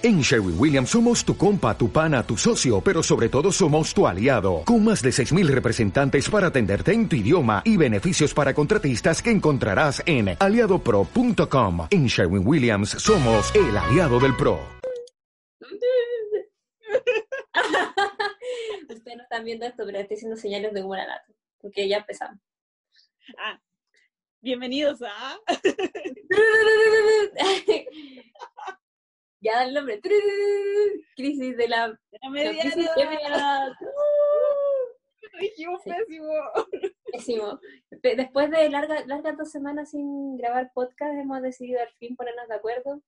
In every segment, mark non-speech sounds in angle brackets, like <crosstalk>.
En Sherwin Williams somos tu compa, tu pana, tu socio, pero sobre todo somos tu aliado, con más de 6.000 representantes para atenderte en tu idioma y beneficios para contratistas que encontrarás en aliadopro.com. En Sherwin Williams somos el aliado del PRO. <laughs> Ustedes no están viendo esto, pero estoy haciendo señales de humor al porque ya empezamos. Ah, bienvenidos a... <laughs> <laughs> ya el nombre. Crisis de la, la mediana. mediana. Dijimos pésimo. Pésimo. De- Después de larga- largas dos semanas sin grabar podcast, hemos decidido al fin ponernos de acuerdo.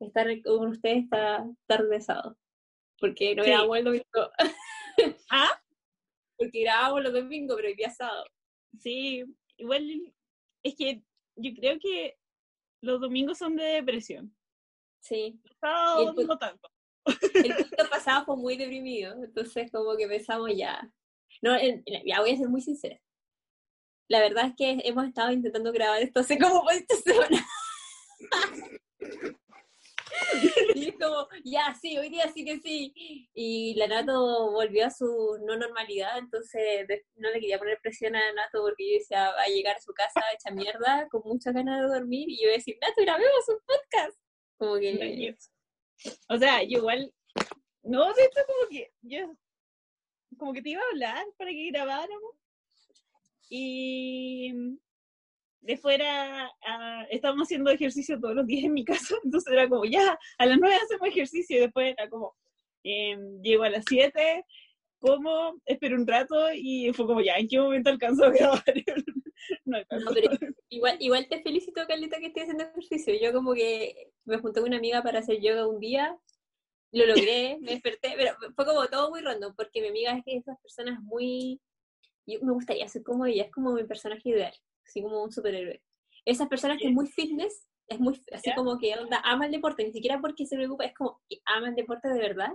Estar con ustedes está tarde sábado. Porque no Sí. grabamos el domingo. Ah, Porque grabamos los domingos, pero hoy día sábado. sí, igual es que yo creo que los domingos son de depresión. Sí. Los sábados Y el- no tanto. El podcast pasado fue muy deprimido, entonces como que pensamos ya. No, ya voy a ser muy sincera. La verdad es que hemos estado intentando grabar esto hace como 20 semanas. <laughs> Y es como, ya, sí, hoy día sí que sí. Y la Nato volvió a su no normalidad, entonces no le quería poner presión a Nato porque yo decía, va a llegar a su casa hecha mierda, con muchas ganas de dormir, y yo iba a decir, Nato, grabemos un podcast. Como que, O sea, yo igual, no, de hecho como que yo, como que te iba a hablar para que grabáramos. Y después era, ah, estábamos haciendo ejercicio todos los días en mi casa, <laughs> entonces era como, ya, a las nueve hacemos ejercicio, y después era como, em, llego a las siete, como, espero un rato, y fue como, ya, ¿en qué momento alcanzo a <laughs> grabar? <laughs> no alcanzo. No, pero igual, igual te felicito, Carlita, que estés haciendo ejercicio. Yo como que me junté con una amiga para hacer yoga un día, lo logré, <laughs> me desperté, pero fue como todo muy random, porque mi amiga es que esas personas muy... Yo me gustaría ser como ella, es como mi personaje ideal, así como un superhéroe. Esas personas que es muy fitness, es muy así como que onda, ama el deporte, ni siquiera porque se preocupa, es como que ama el deporte de verdad.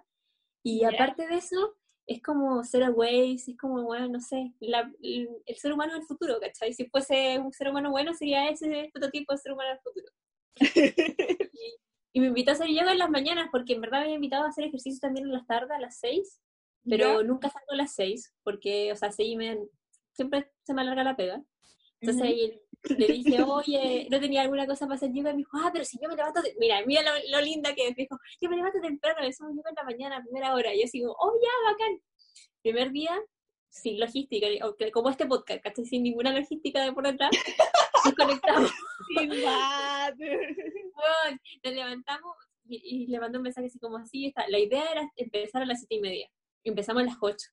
Y aparte de eso, es como zero waste, es como, bueno, no sé, la- el, el ser humano del futuro, ¿cachai? Si fuese un ser humano bueno, sería ese prototipo de ser humano del futuro. <laughs> y, y me invitó a hacer yoga en las mañanas, porque en verdad me había invitado a hacer ejercicio también en las tardes, a las seis, pero ¿Ya? nunca salgo a las seis, porque, o sea, seis y media, siempre se me alarga la pega. Entonces ahí le dije, oye, ¿no tenía alguna cosa para hacer yoga? Y me dijo, ah, pero si yo me levanto, mira, mira lo, lo linda que es. Me dijo, yo me levanto temprano, hacemos yoga en la mañana, a primera hora. Y yo como, oh, ya, bacán. Primer día, sin logística, como este podcast, ¿cachai? Sin ninguna logística de por detrás, <laughs> nos conectamos. Sin nos levantamos y, y le mandé un mensaje así como así. Está. La idea era empezar a las siete y media. Empezamos a las ocho.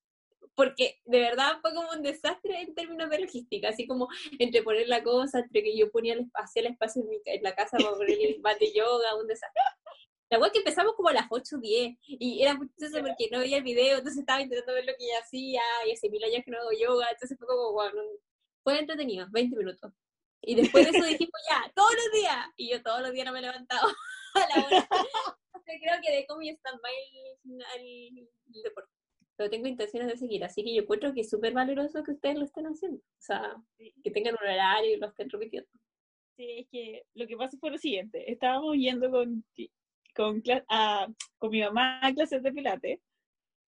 Porque de verdad fue como un desastre en términos de logística, así como entre poner la cosa, entre que yo ponía el espacio, hacía el espacio en, mi en la casa para poner el mat de yoga, un desastre. La wea que empezamos como a las 8 o 10 y era muy chistoso porque no veía el video, entonces estaba intentando ver lo que ella hacía y hace mil años que no hago yoga, entonces fue como, bueno, fue entretenido, 20 minutos. Y después de eso dijimos ya, todos los días, y yo todos los días no me he levantado <laughs> a la hora. <laughs> Creo que de está mal el, el deporte. Pero tengo intenciones de seguir, así que yo encuentro que es súper valoroso que ustedes lo estén haciendo. O sea, que tengan un horario y lo estén repitiendo. Sí, es que lo que pasó fue lo siguiente. Estábamos yendo con, con, cla- a- con mi mamá a clases de pilates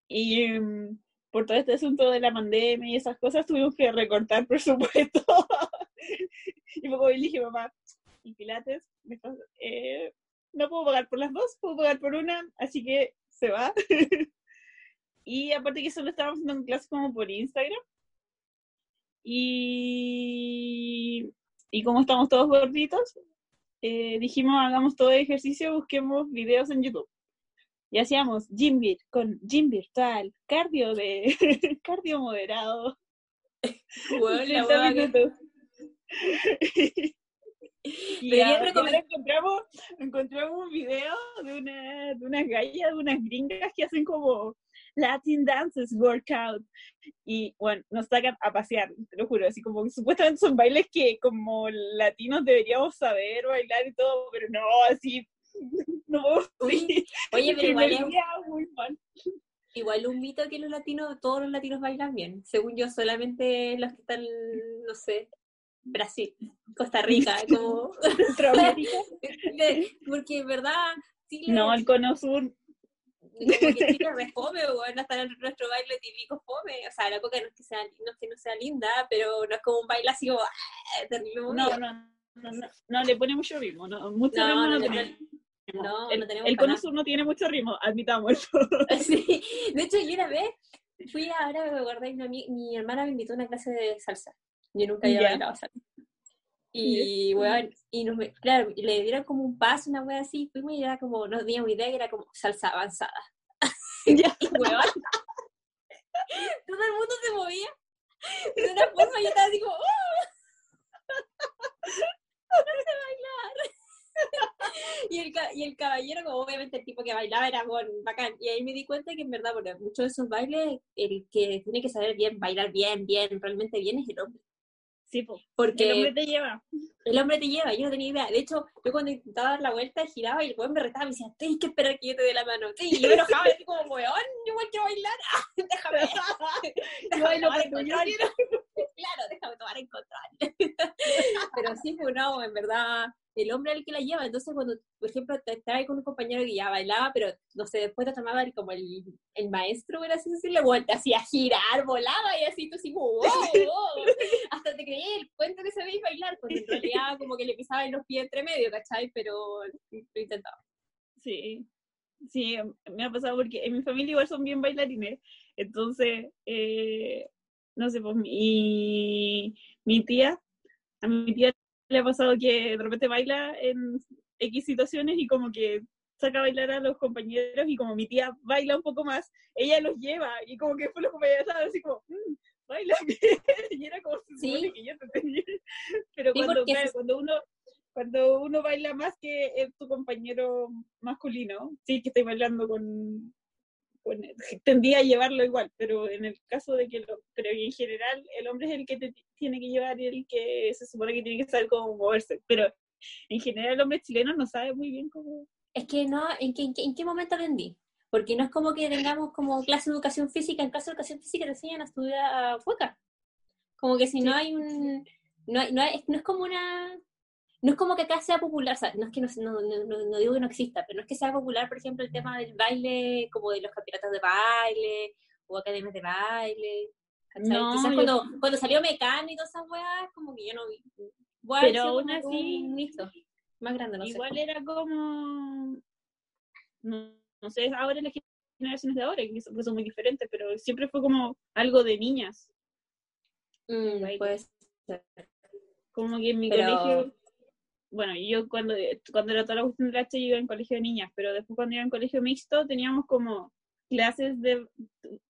y mm, por todo este asunto de la pandemia y esas cosas tuvimos que recortar <laughs> presupuesto. y luego le dije, mamá, y pilates, me eh, no puedo pagar por las dos, puedo pagar por una, así que se va. Y aparte que solo estábamos haciendo clases como por Instagram. Y y como estamos todos gorditos, eh, dijimos hagamos todo el ejercicio, busquemos videos en YouTube. Y hacíamos gym vir- con gym virtual, cardio de <laughs> cardio moderado. Weón, la 30 hueá que- minutos. <laughs> y Debería ahora recomendar- encontramos, encontramos un video de, una, de unas gallas, de unas gringas que hacen como Latin Dances Workout. Y bueno, nos sacan a pasear, te lo juro, así como supuestamente son bailes que como latinos deberíamos saber bailar y todo, pero no, así, <laughs> no Uy, Oye, <laughs> pero igual es, muy mal. igual un mito que los latinos, todos los latinos bailan bien. Según yo, solamente los que están, no sé, Brasil, Costa Rica, <laughs> como... Porque en verdad Chile, No, el cono sur. Como que <laughs> Chile es re fome, weón, hasta nuestro baile típico fome. O sea, la coca no es que sea, no es que no sea linda, pero no es como un baile así como ¡ah! terrible No, no, no, no, no le pone mucho ritmo. No, mucho No, ritmo no no, tenemos. no, el, no tenemos el cono sur no tiene mucho ritmo, admitamos eso. <laughs> Sí, de hecho yo una vez fui ahora me acordé mi, mi hermana me invitó a una clase de salsa. Yo nunca había Ya. bailado salsa. Y weón, y nos, claro, y le dieron como un paso, una wea así, fuimos y era como, no teníamos idea que era como salsa avanzada. <laughs> Ya. <laughs> Y weón, todo el mundo se movía de una forma y yo estaba así como, ¡oh! No sé bailar. Y el, y el caballero, como obviamente el tipo que bailaba era bueno, bacán. Y ahí me di cuenta que en verdad, bueno, muchos de esos bailes, el que tiene que saber bien, bailar bien, bien, realmente bien es el hombre. Sí, po. Porque el hombre te lleva. el hombre te lleva, yo no tenía idea. De hecho, yo cuando intentaba dar la vuelta, giraba y el weón me retaba y me decía, tienes que esperar que yo te dé la mano. Sí, y yo me enojaba, así como, weón, yo igual quiero bailar. Ah, <laughs> déjame, <laughs> déjame bailo tomar yo control. <laughs> Claro, déjame tomar en control. Pero sí, pues no, en verdad, el hombre es el que la lleva. Entonces, cuando, por ejemplo, te estaba ahí con un compañero que ya bailaba, pero no sé, después te tomaba como el, el maestro, por así decirle, vuelta, así a girar, volaba y así tú así como, wow, wow. Hasta te creí el cuento que sabéis bailar, cuando en realidad como que le pisaban los pies entre medio, ¿cachai? Pero lo intentaba. Sí, sí, me ha pasado porque en mi familia igual son bien bailarines. Entonces, eh, no sé, pues mi, mi tía, a mi tía le ha pasado que de repente baila en X situaciones y como que saca a bailar a los compañeros y como mi tía baila un poco más, ella los lleva y como que fue los compañeros estaban así como, "Mm, baila <laughs> bien", y era como Sí. que yo te tenía. <laughs> Pero Sí, cuando, claro, se- cuando uno cuando uno baila más que eh, tu compañero masculino, sí que estoy bailando con, con <laughs> tendría a llevarlo igual, pero en el caso de que lo, pero en general el hombre es el que te tiene que llevar y el que se supone que tiene que saber cómo moverse, pero en general el hombre chileno no sabe muy bien cómo Es que no, ¿en qué, en qué, en qué momento aprendí? Porque no es como que tengamos como clase de educación física, en clase de educación física te enseñan a estudiar hueca. Como que si no hay un... No, hay- no, hay- no es como una... No es como que acá sea popular, o sea, no es que no, no, no- no- no digo que no exista, pero no es que sea popular, por ejemplo, el tema del baile, como de los campeonatos de baile, o academias de baile. Quizás yo- cuando, cuando salió Mecano y todas esas weas, como que yo no vi. Voy Pero aún así- mixto, más grande, no sé. igual era como no, no sé ahora las generaciones de ahora que son, que son muy diferentes pero siempre fue como algo de niñas Mm, ser. como que en mi Pero- colegio bueno yo cuando cuando era toda la cuestión del H iba en colegio de niñas pero después cuando iba en colegio mixto teníamos como clases de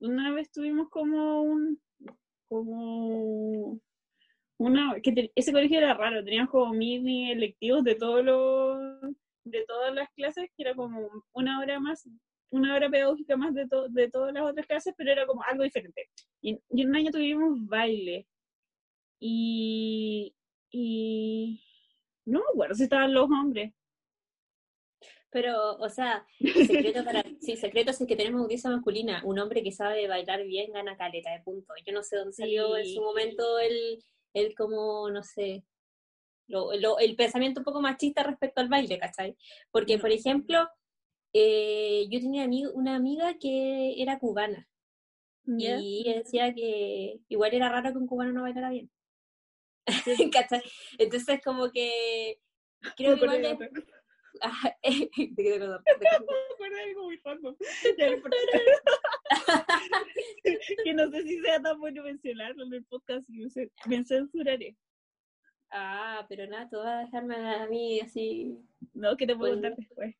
una vez tuvimos como un como una que ese colegio era raro teníamos como mini electivos de todos los de todas las clases que era como una hora más una hora pedagógica más de, to- de todas las otras clases pero era como algo diferente. Y, y un año tuvimos baile. Y y no me acuerdo si estaban los hombres Pero, o sea, <laughs> secreto para. Sí, secreto es que tenemos audiencia masculina. Un hombre que sabe bailar bien gana caleta de puntos. Yo no sé dónde salió en Sí. su momento el, el como, no sé, lo, lo- el pensamiento un poco machista respecto al baile, ¿cachai? Porque, por ejemplo, eh, yo tenía una amiga que era cubana ¿ya? y ella decía que igual era raro que un cubano no bailara bien. <laughs> Entonces, como que. Creo que igual de es- otra. <laughs> Ah, <laughs> ¿de qué de algo muy random. No que no sé si sea tan bueno mencionarlo en el podcast y me- censuraré. Ah, pero nada, tú vas a dejarme a mí así. No, que te puedo contar después.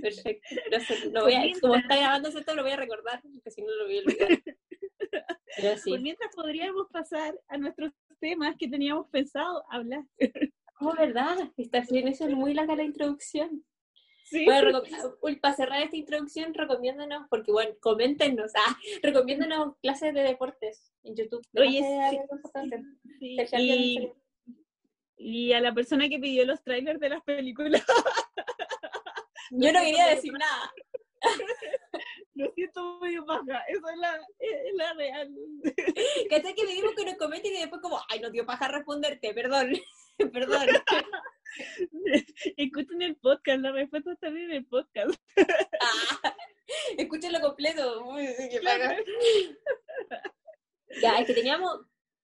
Perfecto. Sé, lo voy a, como está grabando esto, lo voy a recordar, porque si no lo voy a olvidar. Pero <laughs> sí. Por mientras podríamos pasar a nuestros temas que teníamos pensado hablar. Oh, ¿verdad? Está bien, eso es muy larga la introducción. Sí. Bueno, para cerrar esta introducción, recomiéndanos, porque bueno, coméntenos, ah, <laughs> recomiéndanos clases de deportes en YouTube. Oye, sí. Sí, Y, y a la persona que pidió los trailers de las películas, Yo no <laughs> quería decir nada. Lo siento medio baja. Esa es la, es la real. <laughs> ¿Cachai que pedimos que nos comenten y después como, ay, no dio paja responderte, perdón. <laughs> Perdón. <laughs> Escuchen el podcast, la respuesta está en el podcast. Ah, escúchenlo completo. Uy, qué. Ya, es que teníamos,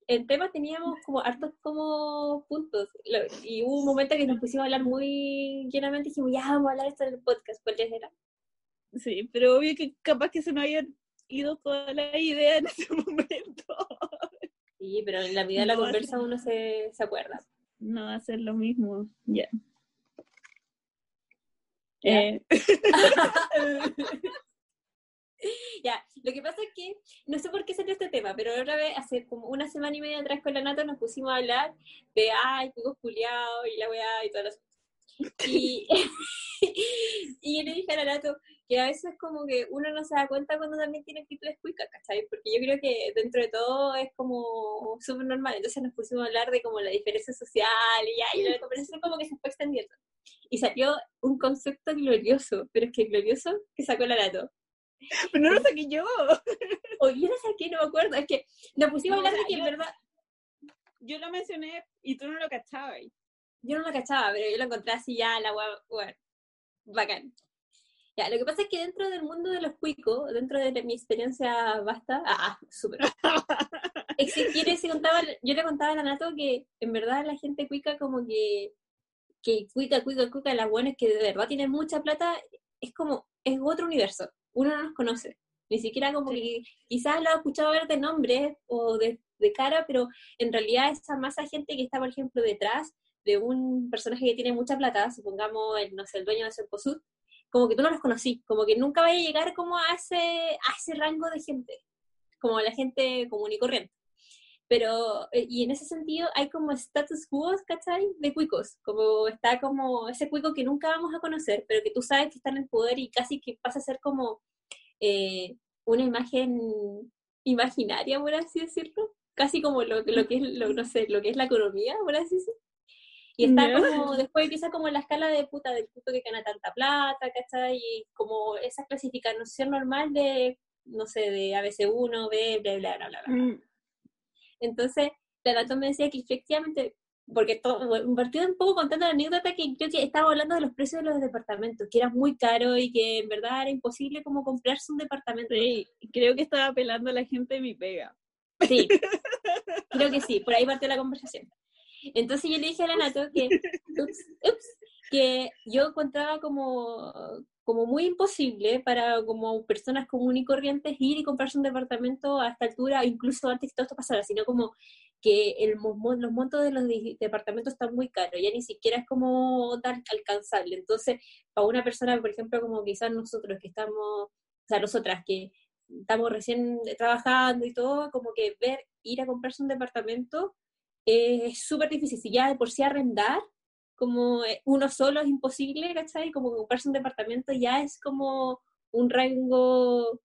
en temas teníamos como hartos como puntos. Y hubo un momento que nos pusimos a hablar muy llenamente y dijimos, ya vamos a hablar esto en el podcast. ¿Cuáles eran? Sí, pero obvio que capaz que se nos hayan ido todas las ideas en ese <laughs> momento. Sí, pero en la medida de la No, conversa uno se, se acuerda. No va a ser lo mismo. Ya. Ya. Eh, <laughs> Ya, lo que pasa es que no sé por qué salió este tema, pero otra vez, hace como una semana y media atrás con la Nato nos pusimos a hablar de, ay, cuicos culiados y la weá y todas las y, <laughs> y yo le dije a la Nato que a veces como que uno no se da cuenta cuando también tiene actitudes cuicas, ¿cachai? Porque yo creo que dentro de todo es como súper normal. Entonces nos pusimos a hablar de como la diferencia social y ya, y la conversación como que se fue extendiendo. Y salió un concepto glorioso, pero es que glorioso que sacó la Nato. pero no lo saqué yo. O yo no sé qué, no me acuerdo. Es que nos pusimos a No, hablar de que en verdad Yo lo mencioné y tú no lo cachabas. yo no lo cachaba, pero yo lo encontré así ya, la guay, bueno, bacán. Ya, lo que pasa es que dentro del mundo de los cuicos, dentro de mi experiencia vasta, ah, súper. Exi- yo, les contaba, yo le contaba a la Nato que en verdad la gente cuica como que, que cuica, cuica, cuica, las buenas que de verdad tienen mucha plata, es como, es otro universo. Uno no los conoce. Ni siquiera como que quizás lo ha escuchado ver de nombre o de, de cara, pero en realidad esa masa gente que está, por ejemplo, detrás de un personaje que tiene mucha plata, supongamos, el, no sé, el dueño de Ceposud, como que tú no los conocí, como que nunca vaya a llegar como a ese, a ese rango de gente, como la gente común y corriente. Pero, eh, y en ese sentido hay como status quo, ¿cachai? De cuicos, como está como ese cuico que nunca vamos a conocer, pero que tú sabes que está en el poder y casi que pasa a ser como eh, una imagen imaginaria, por así decirlo, casi como lo, lo que es, lo, no sé, lo que es la economía, por así decirlo. Y está como, después empieza como la escala de puta del puto que gana tanta plata, ¿cachai? Y como esa clasificación normal de, no sé, de ABC1, B, bla, bla, bla, bla, bla. Mm, Entonces, la Nato me decía que efectivamente, porque todo, partió un poco contando la anécdota que creo que estaba hablando de los precios de los departamentos, que era muy caro y que en verdad era imposible como comprarse un departamento. Sí, creo que estaba apelando a la gente de mi pega. Sí, <laughs> creo que sí, por ahí partió la conversación. Entonces yo le dije a la Nato que, ups, ups, que yo encontraba como, como muy imposible para como personas comunes y corrientes ir y comprarse un departamento a esta altura, incluso antes que todo esto pasara, sino como que el, los montos de los departamentos están muy caros, ya ni siquiera es como tan alcanzable. Entonces, para una persona, por ejemplo, como quizás nosotros que estamos, o sea, nosotras que estamos recién trabajando y todo, como que ver, ir a comprarse un departamento es súper difícil. Si ya de por sí arrendar, como eh, uno solo es imposible, ¿cachai? Como comprarse un departamento ya es como un rango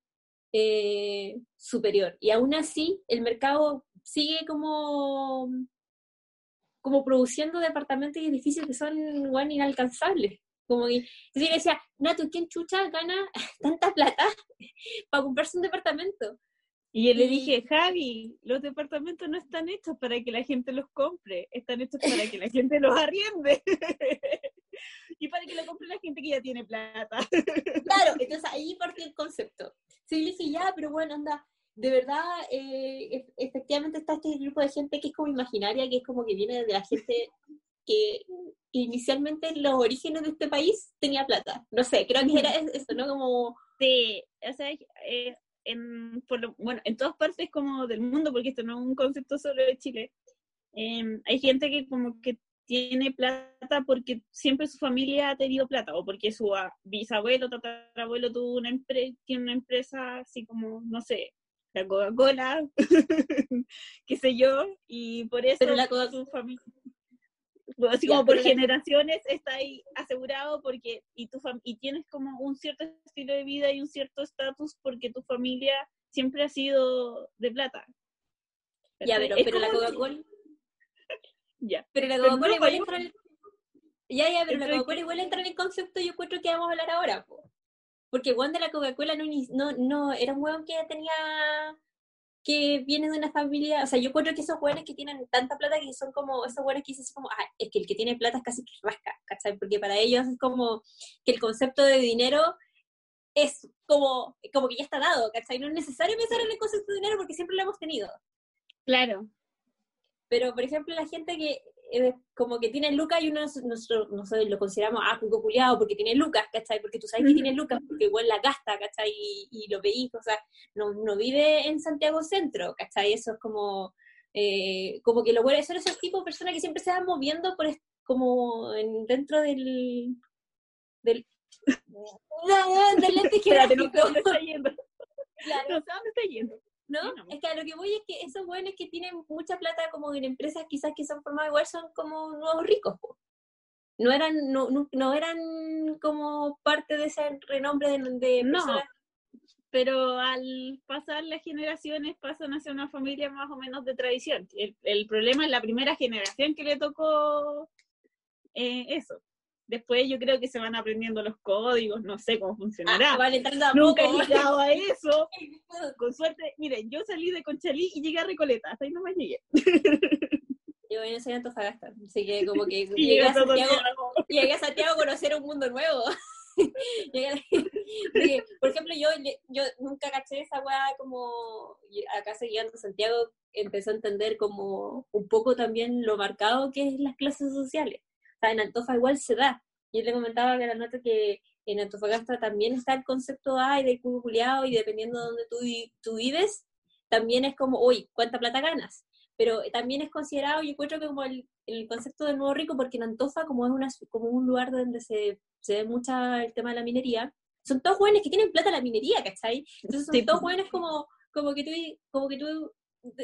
eh, superior. Y aún así, el mercado sigue como, como produciendo departamentos y edificios que son bueno, inalcanzables. Como que, entonces yo decía, Nato, ¿quién chucha gana <laughs> tanta plata <laughs> para comprarse un departamento? Y yo le dije, Javi, los departamentos no están hechos para que la gente los compre, están hechos para que la gente los arriende. <laughs> y para que lo compre la gente que ya tiene plata. <laughs> Claro, entonces ahí partió el concepto. Sí, le dije, ya, pero bueno, anda, de verdad, eh, efectivamente está este grupo de gente que es como imaginaria, que es como que viene de la gente que inicialmente en los orígenes de este país tenía plata. No sé, creo que era eso, ¿no? Como, Sí, o sea, eh, en, por lo- bueno, en todas partes como del mundo, porque esto no es un concepto solo de Chile, em, hay gente que como que tiene plata porque siempre su familia ha tenido plata, o porque su bisabuelo, tatarabuelo tuvo una empresa, tiene una empresa así como, no sé, la Coca-Cola, <laughs> qué sé yo, y por eso Pero la Coca- su familia, así Ya, como por generaciones está ahí asegurado porque y tu fam- y tienes como un cierto estilo de vida y un cierto estatus porque tu familia siempre ha sido de plata. ya, pero, pero la Coca-Cola, <laughs> Ya. pero la Coca-Cola igual vaya- entra en el... Ya, ya, pero la Coca-Cola igual entra en el concepto yo encuentro que vamos a hablar ahora, po. Porque Juan de la Coca-Cola no, no, no, era un hueón que tenía que viene de una familia, o sea, yo creo que esos jóvenes que tienen tanta plata que son como, esos jóvenes que dicen así como, ah, es que el que tiene plata es casi que rasca, ¿cachai? Porque para ellos es como que el concepto de dinero es como, como que ya está dado, ¿cachai? No es necesario pensar en el concepto de dinero porque siempre lo hemos tenido. Claro. Pero, por ejemplo, la gente que eh, como que tiene lucas y uno nosotros, nosotros lo consideramos, ah, cuco culiado porque tiene lucas, ¿cachai? Porque tú sabes que tiene lucas porque igual la gasta, ¿cachai? Y, y lo veís, o sea, no, no vive en Santiago Centro, ¿cachai? Eso es como, eh, como que lo bueno, son esos tipos de personas que siempre se van moviendo por como en, dentro del, del, <laughs> del ente Espérate, no sé dónde está yendo. <laughs> Claro. No sé dónde está yendo. ¿No? Es que a lo que voy es que esos buenos que tienen mucha plata como en empresas quizás que son formadas igual son como nuevos ricos. No eran, no, no, eran como parte de ese renombre de, de no, pero al pasar las generaciones pasan a ser una familia más o menos de tradición. El, el problema es la primera generación que le tocó eh, eso. Después yo creo que se van aprendiendo los códigos, no sé cómo funcionará. Ah, Nunca he <laughs> llegado a eso. Con suerte, miren, yo salí de Conchalí y llegué a Recoleta, hasta ahí no me llegué. Yo no soy Antofagasta, así que como que <laughs> llegué, a Santiago, <laughs> llegué a Santiago a conocer un mundo nuevo. por ejemplo, yo, yo nunca caché esa weá como acá seguiendo Santiago empezó a entender como un poco también lo marcado que es las clases sociales en Antofa igual se da. Yo le comentaba que la nota que en Antofagasta también está el concepto A de cubo y dependiendo de donde tú, tú vives, también es como, uy, ¿cuánta plata ganas? Pero también es considerado, yo encuentro que como el, el, concepto del nuevo rico, porque en Antofa, como es una, como un lugar donde se, se ve mucho el tema de la minería, son todos jóvenes que tienen plata en la minería, ¿cachai? Entonces son todos jóvenes como, como que tú, como que tú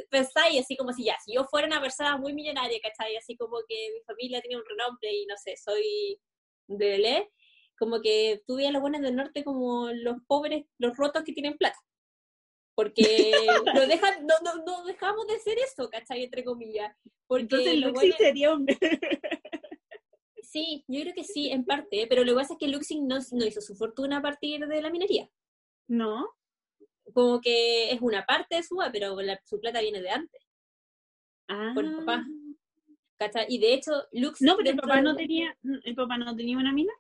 pensáis así como si ya, si yo fuera una persona muy millonaria, ¿cachai? Así como que mi familia tiene un renombre y no sé, soy de Belé, como que tú a los buenos del norte como los pobres, los rotos que tienen plata. Porque <laughs> no, dejan, no, no, no, dejamos de ser eso, ¿cachai? Entre comillas. Porque Entonces Luxing sería un... <laughs> Sí, yo creo que sí, en parte, pero lo que pasa es que Luxing no, no hizo su fortuna a partir de la minería. No como que es una parte de su pero su plata viene de antes. Ah. Por el papá. ¿Cachai? Y de hecho, Lux. No, pero el papá no tenía, el papá no tenía una mina.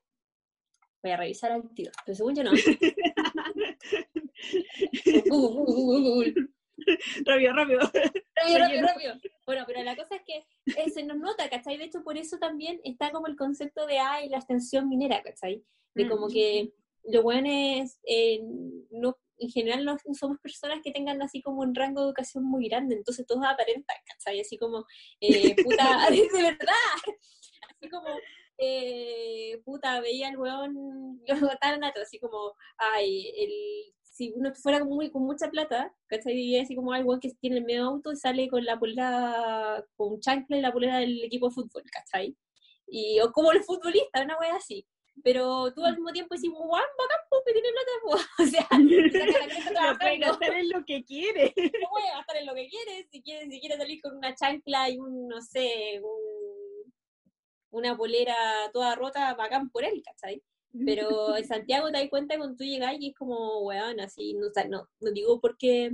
Voy a revisar al tiro, pero según yo no. <laughs> rápido, rápido. Rápido, rápido, rápido. Bueno, pero la cosa es que eh, se nos nota, ¿cachai? De hecho, por eso también está como el concepto de ay, la extensión minera, ¿cachai? De como mm. que los buenos eh, no, en general no somos personas que tengan así como un rango de educación muy grande, entonces todos aparentan, ¿cachai? Así como, eh, <laughs> puta, <laughs> de verdad, así como, eh, puta, veía al weón, <laughs> lo tan nato, así como, ay, el, si uno fuera muy, con mucha plata, ¿cachai? Y así como algo que tiene el medio auto y sale con la polera, con chancla y la polera del equipo de fútbol, ¿cachai? Y, o como los futbolistas, una wea así pero tú al mismo tiempo decís, guau, bacán, pues, que tiene plata, pues. <laughs> O sea, <laughs> no puede gastar en lo que quiere. <laughs> No puede gastar en lo que quiere, si quiere, si quiere salir con una chancla y un, no sé, un, una polera toda rota, bacán por él, ¿cachai? Pero en Santiago te das cuenta cuando tú llegas y es como, weón, así, no, no, no digo porque,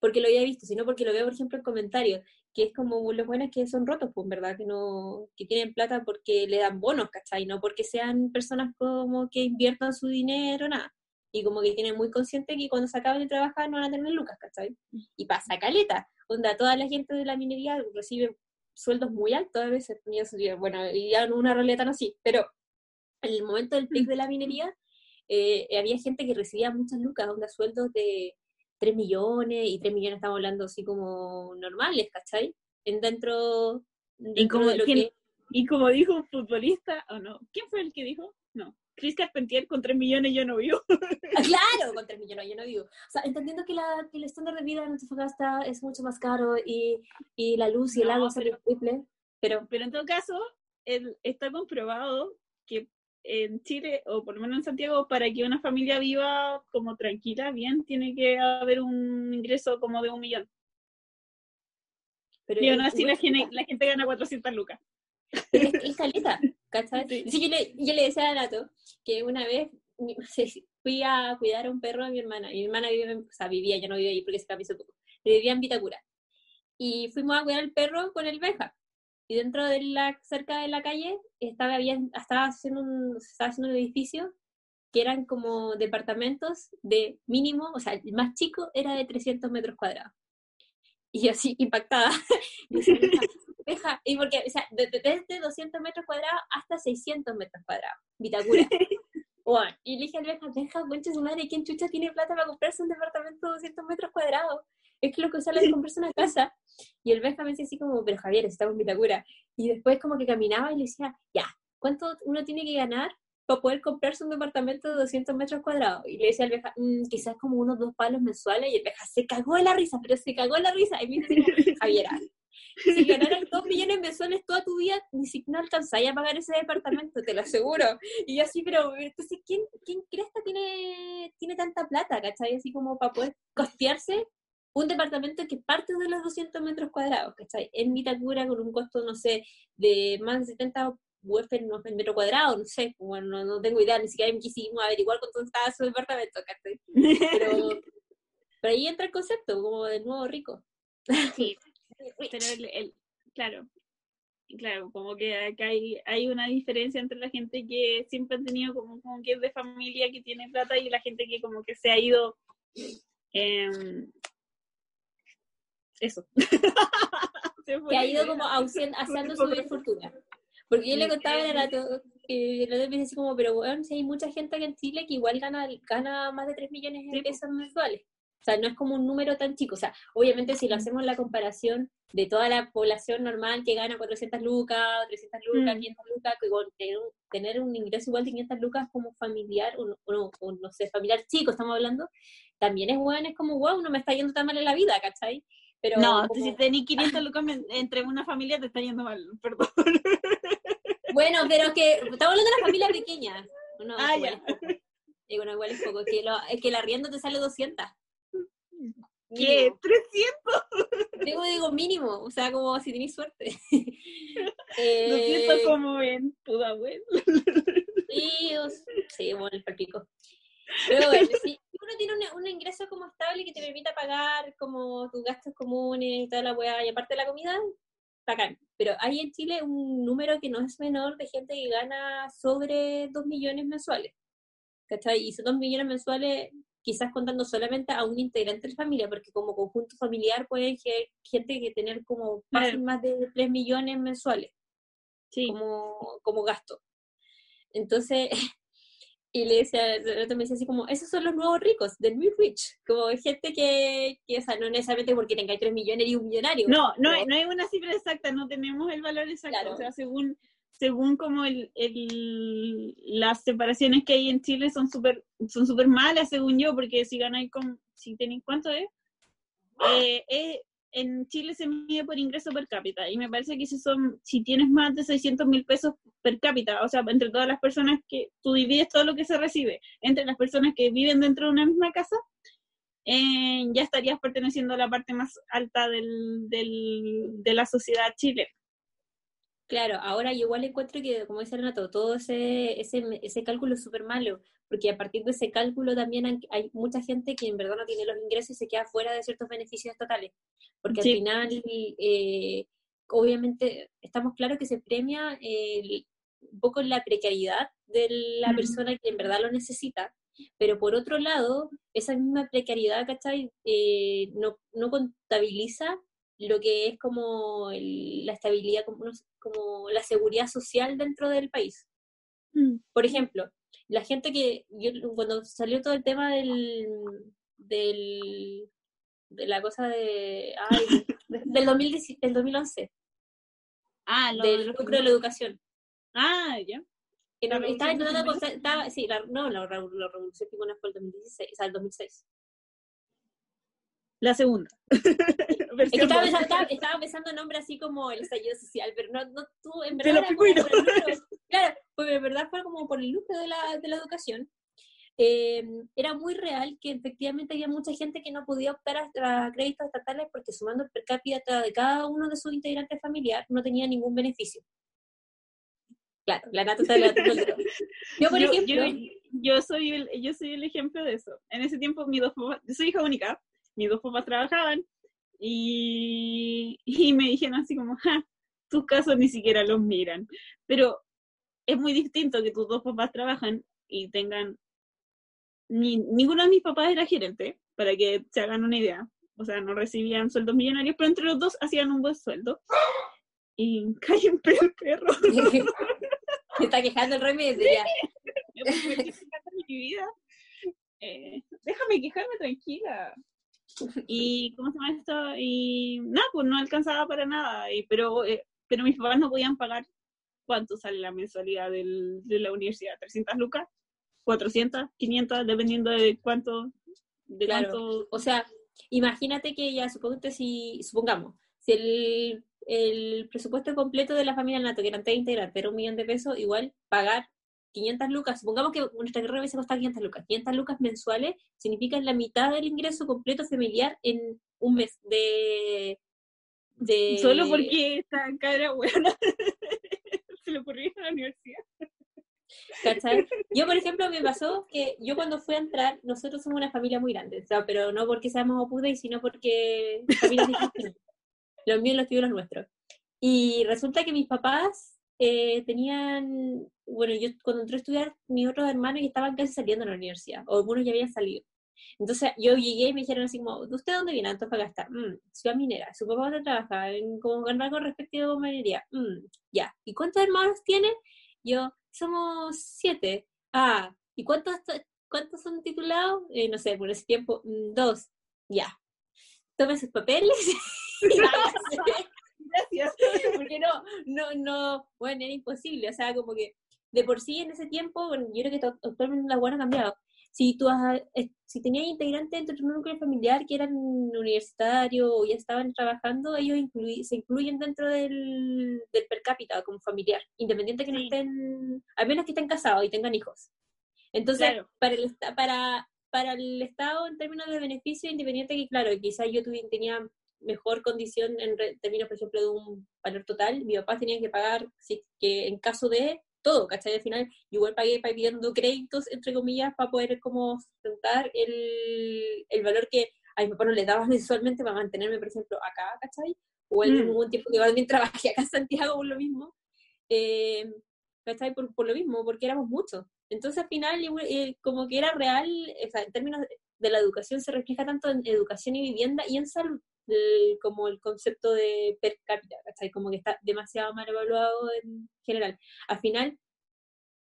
porque lo había visto, sino porque lo veo, por ejemplo, en comentarios que es como los buenos que son rotos, pues, ¿verdad? Que no, que tienen plata porque le dan bonos, ¿cachai? No porque sean personas como que inviertan su dinero, nada. Y como que tienen muy consciente que cuando se acaben de trabajar no van a tener lucas, ¿cachai? Y pasa caleta, donde toda la gente de la minería recibe sueldos muy altos a veces, bueno, y ya una realidad tan así, pero en el momento del pic de la minería, eh, había gente que recibía muchas lucas, onda sueldos de 3 millones, y 3 millones estamos hablando así como normales, ¿cachai? En dentro, ¿Y como, de lo que... Y como dijo un futbolista, o no, ¿quién fue el que dijo? No, Chris Carpentier con 3 millones yo no vivo. Ah, <laughs> claro, con 3 millones yo no vivo. O sea, entendiendo que, la, que el estándar de vida en Antofagasta es mucho más caro y, y la luz y el agua son triple, pero... Pero en todo caso, el, está comprobado que en Chile, o por lo menos en Santiago, para que una familia viva como tranquila, bien, tiene que haber un ingreso como de un millón. Pero y aún así la gente, la gente gana 400 lucas. es, es caleta, ¿cachai? <laughs> Sí. yo, le, yo le decía a Nato que una vez fui a cuidar a un perro a mi hermana. Mi hermana vive, o sea, vivía, ya no vive ahí porque se cambió poco. vivía en Vitacura. Y fuimos a cuidar al perro con el Benja. Y dentro de la, cerca de la calle, estaba, había, estaba, haciendo un, estaba haciendo un edificio que eran como departamentos de mínimo, o sea, el más chico era de 300 metros cuadrados. Y yo así, impactada. <laughs> y, Benja, y porque, o sea, desde, desde 200 metros cuadrados hasta 600 metros cuadrados, Vitacura. <laughs> Bueno, y le dije al Benja, Benja, concha su madre, ¿quién chucha tiene plata para comprarse un departamento de 200 metros cuadrados? Es que lo que sale es comprarse una casa. Y el Benja me decía así como, pero Javier, estamos en Vitacura. Y después como que caminaba y le decía, ya, ¿cuánto uno tiene que ganar para poder comprarse un departamento de 200 metros cuadrados? Y le decía al Benja, mmm, quizás como unos dos palos mensuales. Y el Benja se cagó de la risa, pero se cagó de la risa. Y me dice, Javier, si ganaras dos millones mensuales toda tu vida, ni siquiera alcanzáis a pagar ese departamento, te lo aseguro. Y yo así, pero entonces, ¿quién, quién cresta tiene, tiene tanta plata, cachai? Así como para poder costearse un departamento que parte de los 200 metros cuadrados, ¿cachai? En Vitacura con un costo, no sé, de más de 70 UF en metro cuadrado, no sé, bueno, no, tengo idea, ni siquiera me quisimos averiguar cuánto estaba su departamento, ¿cachai? Pero, <laughs> pero ahí entra el concepto, como del nuevo rico. Sí, <laughs> el, claro, claro, como que acá hay, hay una diferencia entre la gente que siempre ha tenido como, como que es de familia, que tiene plata, y la gente que como que se ha ido... Eh, eso. <laughs> que ha ido como <laughs> haciendo su fortuna. Porque yo le contaba a Renato, que le decía así como, pero bueno, si hay mucha gente aquí en Chile que igual gana, gana más de 3 millones de pesos mensuales. O sea, no es como un número tan chico. O sea, obviamente si lo hacemos la comparación de toda la población normal que gana 400 lucas, 300 lucas, 500 mm. lucas, tener, un, tener un ingreso igual de 500 lucas como familiar, o, no sé, familiar chico estamos hablando, también es bueno, es como, wow, no me está yendo tan mal en la vida, ¿cachai? Pero no, si tenés <laughs> 500 lucas entre una familia te está yendo mal, perdón. Bueno, pero que estamos hablando de una familia pequeña. No, ah, ya. Y bueno, igual es poco. Que, lo, es que el arriendo te sale 200. ¿Qué? ¿300? Digo, digo mínimo, o sea, como si tenéis suerte. <laughs> eh, 200 como en Pudahuel. sí, sí, bueno, el pico. Pero bueno, si uno tiene un, ingreso como estable que te permita pagar como tus gastos comunes y toda la weá, y aparte de la comida, bacán. Pero hay en Chile un número que no es menor de gente que gana sobre 2 millones mensuales. ¿Cachai? Y esos 2 millones mensuales, quizás contando solamente a un integrante de la familia, porque como conjunto familiar puede gente que tener como más de 3 millones mensuales sí. como, como gasto. Entonces, <laughs> y le decía, me decía así como, esos son los nuevos ricos, del New Rich, como gente que, que o sea, no necesariamente porque tenga 3 millones y un millonario. No, no, no hay una cifra exacta, no tenemos el valor exacto, o sea, según según como el, el, las separaciones que hay en Chile son súper son super malas, según yo, porque si ganáis con, si tenéis, ¿cuánto es? Eh, eh, en Chile se mide por ingreso per cápita y me parece que si son si tienes más de 600 mil pesos per cápita, o sea, entre todas las personas que tú divides todo lo que se recibe entre las personas que viven dentro de una misma casa, eh, ya estarías perteneciendo a la parte más alta del, del, de la sociedad chilena. Claro, ahora yo igual encuentro que, como dice Renato, todo ese, ese, ese cálculo es súper malo, porque a partir de ese cálculo también hay, mucha gente que en verdad no tiene los ingresos y se queda fuera de ciertos beneficios totales, porque al final, eh, obviamente, estamos claros que se premia un poco la precariedad de la persona que en verdad lo necesita, pero por otro lado, esa misma precariedad, ¿cachai? Eh, no, no contabiliza lo que es como la estabilidad, como, como, la seguridad social dentro del país. Mm. Por ejemplo, la gente que, yo, cuando salió todo el tema del, del de la cosa de, ay, <laughs> del, 2010, del 2011, ah, del lucro de la educación. Ah, ya. estaba intentando, estaba, sí, la, no, la, la, la revolución fue el 2016, o sea, el 2006. La segunda. <laughs> es que estaba, estaba, estaba, pensando en nombre así como el estallido social, pero no, no tú, en verdad. Claro, pues en verdad fue como por el lucro de la, de la educación. Eh, era muy real que efectivamente había mucha gente que no podía optar a, créditos estatales porque sumando el per cápita de cada uno de sus integrantes familiares no tenía ningún beneficio. Claro, la nata de la <laughs> Yo, por ejemplo. Yo, soy el, yo soy el ejemplo de eso. En ese tiempo, mi dos yo soy hija única, mis dos papás trabajaban, Y, y me dijeron así como, ja, tus casos ni siquiera los miran. Pero es muy distinto que tus dos papás trabajan y tengan... Ni, ninguno de mis papás era gerente, para que se hagan una idea. O sea, no recibían sueldos millonarios, pero entre los dos hacían un buen sueldo. Y callen el perro. Se está quejando el remedio ya. <laughs> mi vida. Eh, déjame quejarme tranquila. Y, ¿cómo se llama esto? Y nada, pues no alcanzaba para nada. Y, pero, eh, pero mis papás no podían pagar cuánto sale la mensualidad del, de la universidad. ¿300 lucas? ¿400? ¿500? Dependiendo de cuánto. De Claro. cuánto O sea, imagínate que ya, supongamos si, supongamos, si el, el presupuesto completo de la familia Nato, que eran tres integrantes, era un millón de pesos, igual pagar 500 lucas, supongamos que nuestra carrera hubiese costado 500 lucas, 500 lucas mensuales significan la mitad del ingreso completo familiar en un mes de... de Solo porque esta cara buena <laughs> se le ocurrió ir a la universidad. Yo, por ejemplo, me pasó que yo cuando fui a entrar, nosotros somos una familia muy grande, o sea, pero no porque seamos opudes, sino porque. Los míos, los tuyos, los nuestros. Y resulta que mis papás eh, tenían, bueno, yo cuando entré a estudiar, mis otros hermanos estaban casi saliendo de la universidad, o algunos ya habían salido. Entonces yo llegué y me dijeron así como, ¿de usted dónde viene? Antofagasta. Mm, ciudad minera. ¿Su papá dónde trabaja? En, como en rango respectivo de minería. Mm, ya. ¿Y cuántos hermanos tiene? Yo, somos siete. Ah, ¿y cuántos, cuántos son titulados? Eh, no sé, por ese tiempo, mm, dos. Ya. Tome sus papeles. <laughs> Gracias. Porque no, no, no, bueno, era imposible. O sea, como que de por sí en ese tiempo, bueno, yo creo que actualmente la buena ha cambiado. Si tú has- si tenías integrantes dentro de tu núcleo familiar que eran universitarios o ya estaban trabajando, ellos inclui- se incluyen dentro del, del per cápita como familiar, independiente que no estén, al menos que estén casados y tengan hijos. Entonces, Claro. para, el, para, para el Estado, en términos de beneficio, independiente que, claro, quizás yo tuvi- tenía mejor condición en términos, por ejemplo, de un valor total, mi papá tenía que pagar, si, que en caso de todo, ¿cachai? Al final, igual pagué pa- pidiendo créditos, entre comillas, para poder como sustentar el, el valor que a mi papá no le daba <laughs> mensualmente para mantenerme, por ejemplo, acá, ¿cachai? O en Mm. algún tiempo que también trabajé acá en Santiago por lo mismo. Eh, ¿cachai? Por, por lo mismo, porque éramos muchos. Entonces, al final, eh, como que era real, o sea, en términos de la educación, se refleja tanto en educación y vivienda y en salud, el- como el concepto de per cápita, ¿cachai? Como que está demasiado mal evaluado en general. Al final,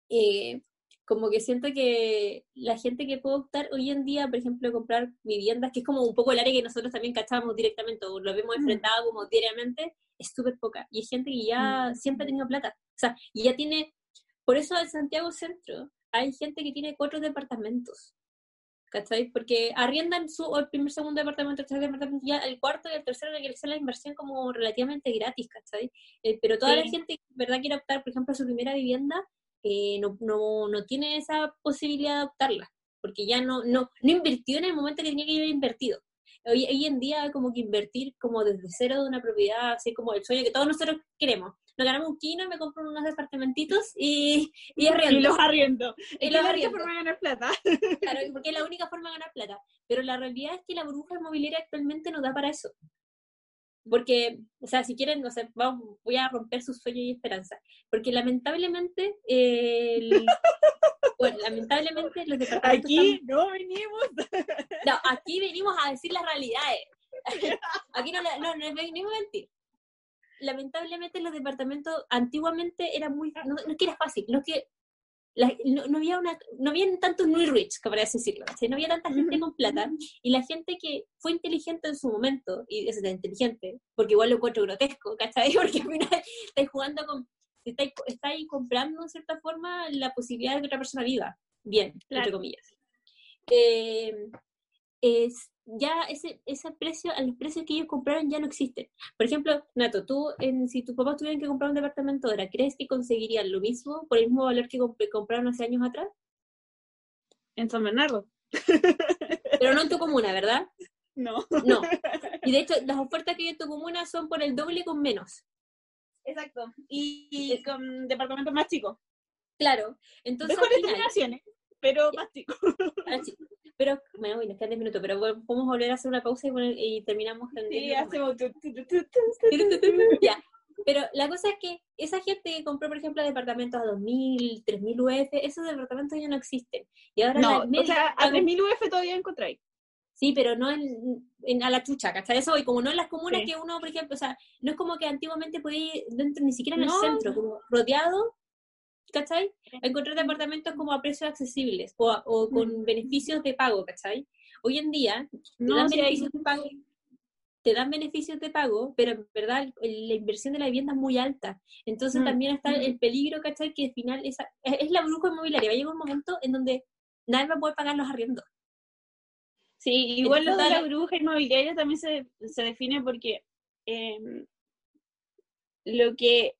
eh, como que siento que la gente que puede optar hoy en día, por ejemplo, comprar viviendas, que es como un poco el área que nosotros también cachábamos directamente, o lo vemos Mm. enfrentado como diariamente, es súper poca. Y hay gente que ya Mm. siempre ha tenido plata. O sea, y ya tiene, por eso en Santiago Centro hay gente que tiene cuatro departamentos. ¿Cachai? Porque arriendan su el primer, segundo departamento, el tercer departamento, ya el cuarto y el tercero que hacer la inversión como relativamente gratis, ¿cachai? Eh, pero toda la gente que verdad quiere optar, por ejemplo, a su primera vivienda, eh, no, no, no tiene esa posibilidad de optarla, porque ya no, no, no invirtió en el momento que tenía que haber invertido. Hoy, hoy en día como que invertir como desde cero de una propiedad, así como el sueño que todos nosotros queremos. Nos ganamos un kino, me compro unos departamentitos y, y arriendo. Y los arriendo. Y Es los la única arriendo. forma de ganar plata. Claro, porque es la única forma de ganar plata. Pero la realidad es que la burbuja inmobiliaria actualmente no da para eso. Porque, o sea, si quieren, no sé, vamos, voy a romper sus sueños y esperanzas. Porque lamentablemente, eh, el- <laughs> bueno, lamentablemente los departamentos Aquí están- no venimos. no, aquí venimos a decir las realidades. <laughs> Aquí no, no, no venimos a mentir. Lamentablemente los departamentos antiguamente eran muy, no, no es que era fácil, no es que la- no, no había una, no habían tantos muy rich, como para así decirlo, no había tanta gente con plata y la gente que fue inteligente en su momento, y es inteligente, porque igual lo encuentro grotesco, ¿cachai? <laughs> Porque al final estáis jugando con, estáis, estáis comprando en cierta forma la posibilidad de que otra persona viva, bien, Claro. entre comillas. Eh, es, ya ese, ese precio, a los precios que ellos compraron ya no existen. Por ejemplo, Nato, tú, en, si tus papás tuvieran que comprar un departamento ahora, ¿crees que conseguirían lo mismo por el mismo valor que comp- compraron hace años atrás? En San Bernardo. <laughs> Pero no en tu comuna, ¿verdad? No. No. <laughs> Y de hecho, las ofertas que hay en tu comuna son por el doble con menos. Exacto. Y, y con departamentos más chicos. Claro. Entonces, Mejores final, pero más chicos. Pero voy, nos quedan 10 minutos, pero podemos volver a hacer una pausa y, poner- y terminamos 10 Sí, hacemos <laughs> ya. Pero la cosa es que esa gente que compró, por ejemplo, departamentos a 2.000, 3.000 UF, esos departamentos ya no existen. Y ahora No, la o sea, a paga- 3.000 UF todavía encontráis. Sí, pero no en, en- a la chucha, ¿cachai? Eso, y como no en las comunas Sí. que uno, por ejemplo, o sea, no es como que antiguamente podía ir dentro, ni siquiera en No. el centro, como rodeado, ¿cachai? Encontrar departamentos como a precios accesibles o, o con beneficios de pago, ¿cachai? Hoy en día te No, dan hay- beneficios de pago, te dan beneficios de pago, pero en verdad la inversión de la vivienda es muy alta. Entonces Mm. también está el peligro, ¿cachai? Que al final esa, es, la bruja inmobiliaria. Va a llegar un momento en donde nadie va a poder pagar los arriendos. Sí, igual lo de la bruja inmobiliaria también se, se define porque em, lo que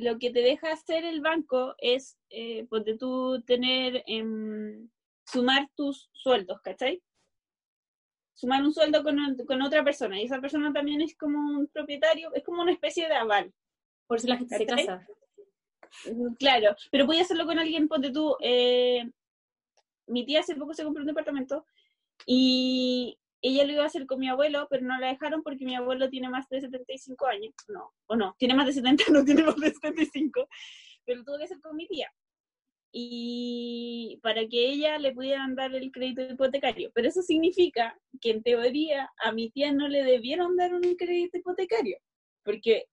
lo que te deja hacer el banco es, eh, ponte tú tener, em, sumar tus sueldos, ¿cachai? Sumar un sueldo con, con otra persona y esa persona también es como un propietario, es como una especie de aval. Por eso la gente se ¿Cachai? casa. Mm, Claro, pero podía hacerlo con alguien, ponte tú, eh, mi tía hace poco se compró un departamento y ella lo iba a hacer con mi abuelo, pero no la dejaron porque mi abuelo tiene más de 75 años, no, o no, tiene más de 70, <laughs> no tiene más de 75, pero tuvo que hacer con mi tía. Y para que ella le pudieran dar el crédito hipotecario. Pero eso significa que en teoría a mi tía no le debieron dar un crédito hipotecario, porque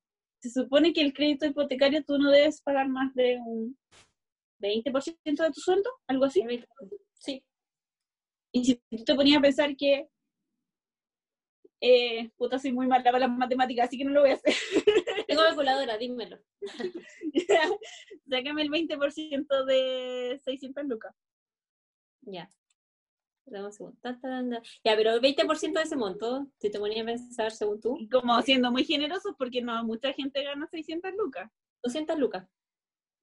se supone que el crédito hipotecario tú no debes pagar más de un 20% de tu sueldo, algo así. Sí. Y si tú te ponías a pensar que, eh, puta, soy muy mala para las matemáticas, así que no lo voy a hacer. <laughs> Tengo calculadora, dímelo. <laughs> Sácame el 20% de 600 lucas. Ya. Dame un. Ya, pero el 20% de ese monto, si te ponías a pensar según tú, como siendo muy generosos, porque no mucha gente gana 600 lucas, 200 lucas.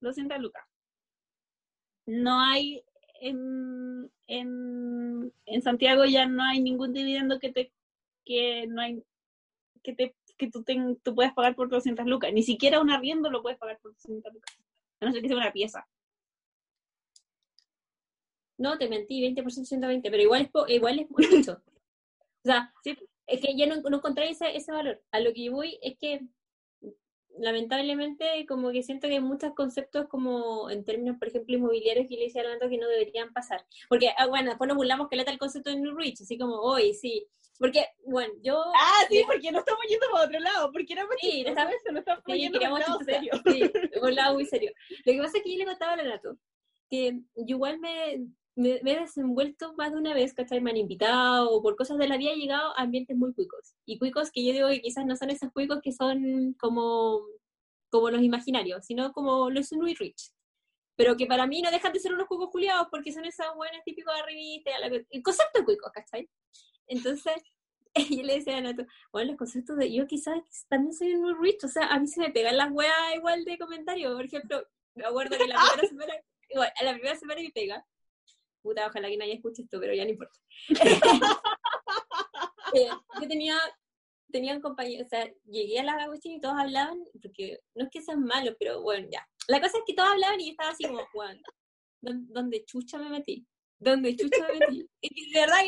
200 lucas. No hay, en, en, en Santiago ya no hay ningún dividendo que te, que no hay, que te, que tú, ten- tú puedas pagar por 200 lucas. Ni siquiera un arriendo lo puedes pagar por 200 lucas. A no ser que sea una pieza. No, te mentí, 20%, 120, pero igual es, po- igual es mucho. <laughs> O sea, Sí. es que ya no, no encontré ese, ese valor. A lo que yo voy es que, lamentablemente, como que siento que hay muchos conceptos como en términos, por ejemplo, inmobiliarios que le decía Leonardo que no deberían pasar. Porque, ah, bueno, después nos burlamos que le el concepto de New Rich, así como, hoy sí. Porque, bueno, yo... Ah, sí, porque no estamos yendo para otro lado, porque era más Sí, chistoso estamos- eso, no estamos Sí, yendo para un lado serio. Sí, un lado muy <laughs> serio. Lo que pasa es que yo le contaba a Leonardo que yo igual me, me, me he desenvuelto más de una vez, ¿cachai? Me han invitado o por cosas de la vida he llegado a ambientes muy cuicos. Y cuicos que yo digo que quizás no son esos cuicos que son como, como los imaginarios, sino como los muy rich. Pero que para mí no dejan de ser unos cuicos culiados porque son esos buenos típicos de revista, el concepto de cuicos, ¿cachai? Entonces, <laughs> yo le decía a Nato, bueno, los conceptos de yo quizás también soy muy rich, o sea, a mí se me pegan las weas igual de comentarios. Por ejemplo, me acuerdo que la <laughs> primera semana, igual, a la primera semana que pega, puta, ojalá que nadie escuche esto, pero ya no importa. <laughs> <laughs> Eh, yo tenía, tenían compañeros, o sea, llegué a la cuestión y todos hablaban, porque no es que sean malos, pero bueno, ya. La cosa es que todos hablaban y yo estaba así como, Juan, ¿dónde chucha me metí? ¿Dónde chucha me metí? <laughs> Y de verdad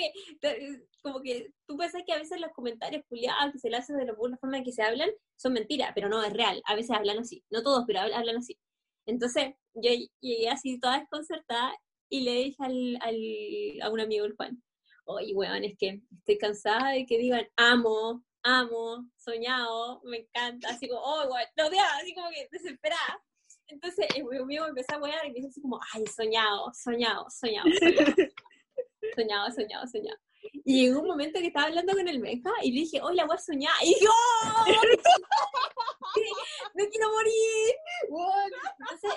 que, como que tú pensás que a veces los comentarios culiados que se le hacen de la forma en que se hablan son mentiras, pero no, es real. A veces hablan así, no todos, pero hablan así. Entonces, yo llegué así toda desconcertada y le dije al, al, a un amigo, el Juan, oye, weón, es que estoy cansada de que digan amo, amo, soñado, me encanta, así como, oh, weón, no, tía, así como que desesperada. Entonces, el me empezó a wear y me dice así como, ay, soñado, soñado, soñado, <laughs> soñado, soñado, soñado. Y llegó un momento que estaba hablando con el Benja y le dije, oye, la weá soñada. Y dije, ¡oh! ¡Me <laughs> quiero morir! Entonces,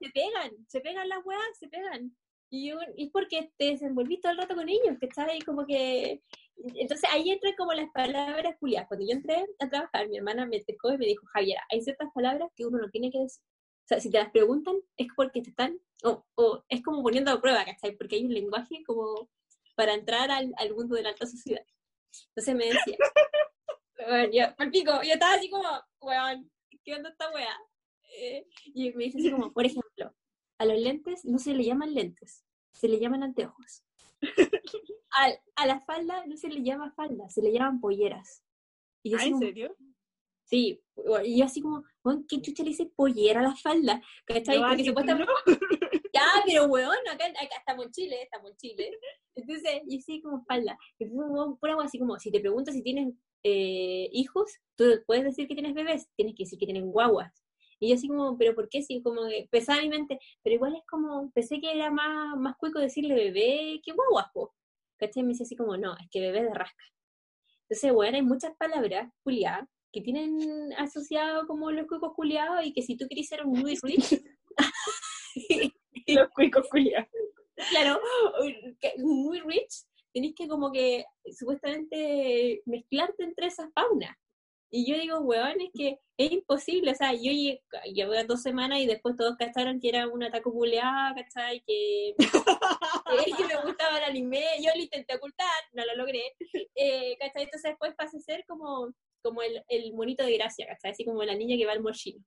se pegan, se pegan las weas, se pegan. Y, yo- y porque te desenvolví todo el rato con estás ahí como que... Entonces ahí entran como las palabras culiadas. Cuando yo entré a trabajar, mi hermana me tocó y me dijo, Javiera, hay ciertas palabras que uno no tiene que decir. O sea, si te las preguntan, es porque te están... O, o es como poniendo a prueba, ¿cachai? Porque hay un lenguaje como para entrar al, al mundo de la alta sociedad. Entonces me decía, <laughs> bueno, yo, al pico, yo estaba así como, weón, ¿qué onda esta wea? Eh, y me dice así como, por ejemplo, a los lentes no se le llaman lentes, se le llaman anteojos. <laughs> a, a la falda no se le llama falda, se le llaman polleras. Y yo ¿Ah, en como, serio? Sí, y yo así como, ¿qué chucha le dice pollera a la falda? ¿Cachai? No, Porque que supuestamente, <laughs> ya, <laughs> pero weón, acá, acá estamos en Chile, estamos en Chile. Entonces, yo sí como falda. Pura wea así como, si te preguntas si tienes eh, hijos, tú puedes decir que tienes bebés, tienes que decir que tienen guaguas. Y yo así como, pero ¿por qué? Sí, como que en mi mente, pero igual es como, pensé que era más, más cuico decirle bebé que guaguas, po. ¿Cachai? Me dice así como, no, es que bebé de rasca. Entonces, bueno, hay muchas palabras, culiadas, que tienen asociado como los cuicos culiados y que si tú querés ser un muy rich, <laughs> Los cuicos culiados. <laughs> claro, muy rich, tenés que como que supuestamente mezclarte entre esas faunas. Y yo digo, weón, es que es imposible, o sea, yo lle- llevé dos semanas y después todos cacharon que era una taco culeada, ¿cachai? Que, <laughs> que, que me gustaba el anime, yo lo intenté ocultar, no lo logré, eh, ¿cachai? Entonces después pasé a ser como, como el, el monito de gracia, ¿cachai? Así como la niña que va al mochino.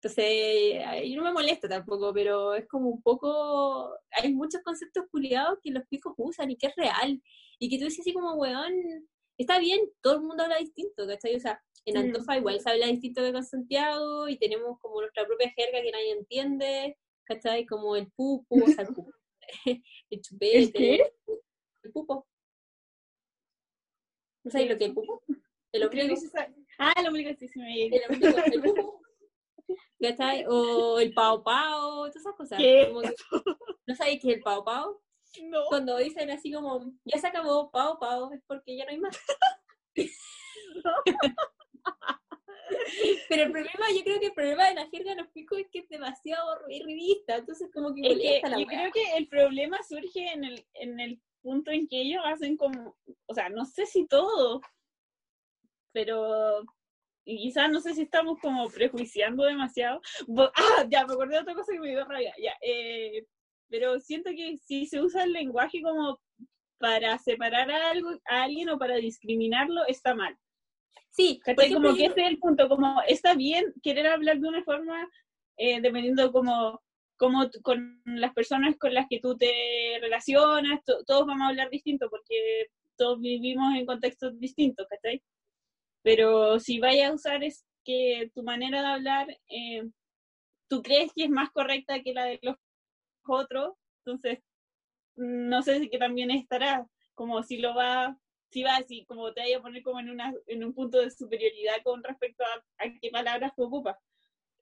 Entonces, ay, no me molesta tampoco, pero es como un poco, hay muchos conceptos culiados que los picos usan y que es real, y que tú dices así como, weón, está bien, todo el mundo habla distinto, ¿cachai? O sea, en. Antofa igual se habla distinto que con Santiago, y tenemos como nuestra propia jerga que nadie entiende, ¿cachai? Como el pupu, o sea, el pupu, <laughs> el chupete, ¿El qué? el pupo. ¿No sabes lo que es el pupo? El Creo que ombligo. sí. Ah, el ombligo sí se me El ombligo, el pupo. ¿Cachai? O el pao pao, todas esas cosas. ¿Qué? Como que- ¿No sabéis qué es el pao pao? No. Cuando dicen así como, ya se acabó, pao pao, es porque ya no hay más. Pero el problema, yo creo que el problema de la jerga de los picos es que es demasiado revista, entonces como que Es que molesta la yo creo que el problema surge en el, en el punto en que ellos hacen como, o sea, no sé si todo, pero quizás no sé si estamos como prejuiciando demasiado. Ah, ya, me acordé de otra cosa que me dio rabia, ya. eh, pero siento que si se usa el lenguaje como para separar a, algo, a alguien o para discriminarlo, está mal. Sí, Como que ese es el punto, como está bien querer hablar de una forma, eh, dependiendo como, como con las personas con las que tú te relacionas, to- todos vamos a hablar distinto porque todos vivimos en contextos distintos, ¿cachai? Pero si vayas a usar es que tu manera de hablar, eh, tú crees que es más correcta que la de los otros, entonces no sé si que también estará, como si lo va, si va así, como te vaya a poner como en una, en un punto de superioridad con respecto a, a qué palabras tú ocupas.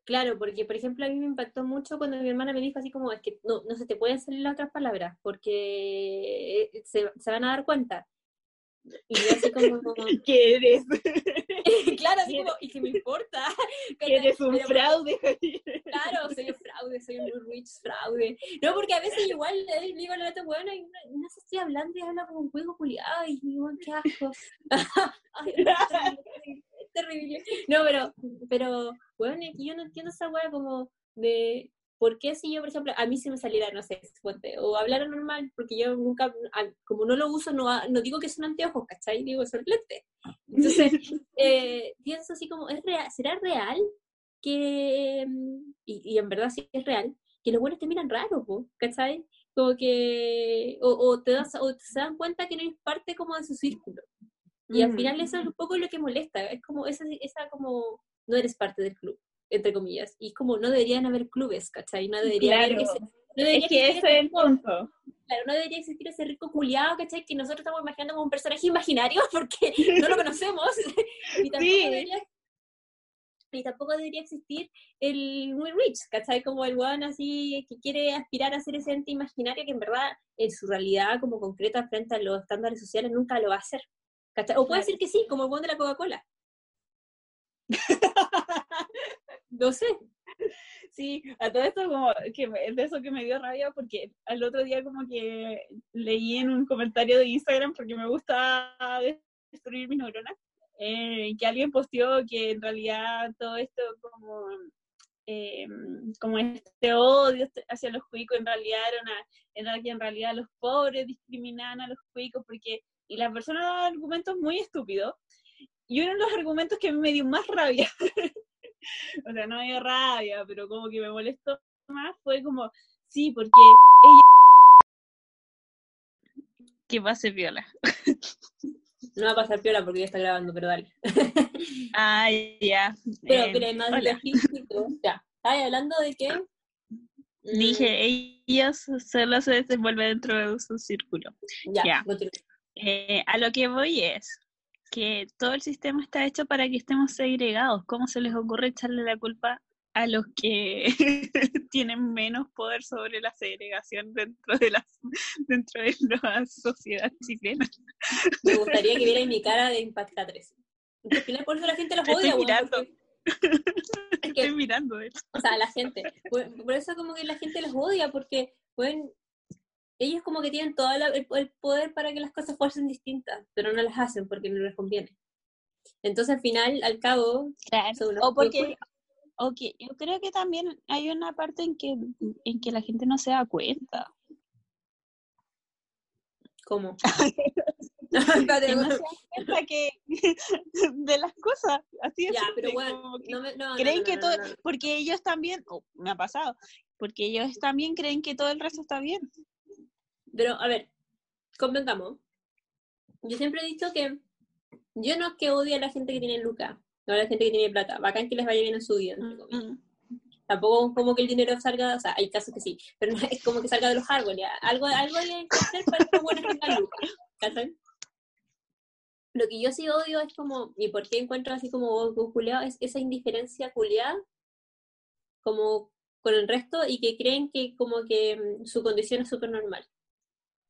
Claro, porque por ejemplo a mí me impactó mucho cuando mi hermana me dijo así como, es que no, no se te pueden salir las otras palabras porque eh, se, se van a dar cuenta. Y yo así como, <laughs> ¿Qué eres? <laughs> <laughs> claro, así como, y que me importa. <laughs> <laughs> Eres un Pero- fraude. Claro, soy un fraude, soy un rich fraude. No, porque a veces igual le digo a la otra buena y no, sé, estoy hablando y habla como un juego culiado y digo, qué asco. Ay, es terrible. No, pero, pero, bueno, es que yo no entiendo esa wea como de, ¿por qué si yo, por ejemplo, a mí se me saliera, no sé, suponte, o hablar normal, porque yo nunca, a- como no lo uso, no, no digo que son anteojos, ¿cachai? Digo, son lentes. <laughs> Entonces, eh, pienso así como, ¿es real, ¿será real que, mm, y, y en verdad sí es real, que los buenos te miran raro, po, ¿cachai? Como que, o, o te das, o se dan cuenta que no eres parte como de su círculo. Y al final eso es un poco lo que molesta, es como esa, esa como, no eres parte del club, entre comillas, y como no deberían haber clubes, ¿cachai? No debería haber ese- no debería Es que existir ese es el punto. Claro, no debería existir ese rico culiado, ¿cachai? Que nosotros estamos imaginando como un personaje imaginario <laughs> porque no lo conocemos. <laughs> y, tampoco Sí. debería, y tampoco debería existir el muy rich, ¿cachai? Como el weón así que quiere aspirar a ser ese ente imaginario que en verdad en su realidad como concreta frente a los estándares sociales nunca lo va a hacer. ¿cachai? O puede Claro. decir que sí, como el weón de la Coca-Cola. <laughs> No sé. Sí, a todo esto como que es de eso que me dio rabia porque al otro día como que leí en un comentario de Instagram porque me gusta destruir mis neuronas, eh, que alguien posteó que en realidad todo esto como eh, como este odio hacia los cuicos en realidad era, que en realidad los pobres discriminaban a los cuicos porque y las personas daban argumentos muy estúpidos y uno de los argumentos que me dio más rabia <laughs> <laughs> o sea, no dio rabia, pero como que me molestó más, fue como, sí, porque ella... que pase viola. <laughs> No va a pasar piola porque ya está grabando, pero dale. <laughs> Ay, ya. Pero, Eh, pero es más hola. logístico. Ya. ¿Estabas hablando de qué? Mm, Dije, ellos solo se desenvuelven dentro de su círculo. Ya, ya. Eh, a lo que voy es que todo el sistema está hecho para que estemos segregados. ¿Cómo se les ocurre echarle la culpa a los que <laughs> tienen menos poder sobre la segregación dentro de la, dentro de la sociedad chilena? Me gustaría que vierais mi cara de Impacta 3. Al final, por eso la gente los estoy odia, weón, mirando. porque- <laughs> Es que Estoy mirando o sea, la gente. Por, por eso como que la gente los odia, porque pueden, ellos como que tienen todo el, el poder para que las cosas fuesen distintas, pero no las hacen porque no les conviene. Entonces al final, al cabo, son unos O porque, cuicos. o que yo creo que también hay una parte en que, en que la gente no se da cuenta. ¿cómo? <laughs> Que no <laughs> se da cuenta que <laughs> de las cosas, así es. ya, pero bueno, no me, no, no, creen no, que todo, porque ellos también, oh, me ha pasado, porque ellos también creen que todo el resto está bien. Pero, a ver, convengamos. Yo siempre he dicho que yo no es que odie a la gente que tiene lucas, no a la gente que tiene plata. Bacán que les vaya bien en su vida, entre comillas. Mm. Tampoco como que el dinero salga, o sea, hay casos que sí, pero no es como que salga de los árboles. Algo, algo hay que hacer para que los buenos tengan lucas, ¿cachai? Lo que yo sí odio es como, y por qué encuentro así como culiado, es esa indiferencia culiada como con el resto y que creen que como que mm, su condición es súper normal.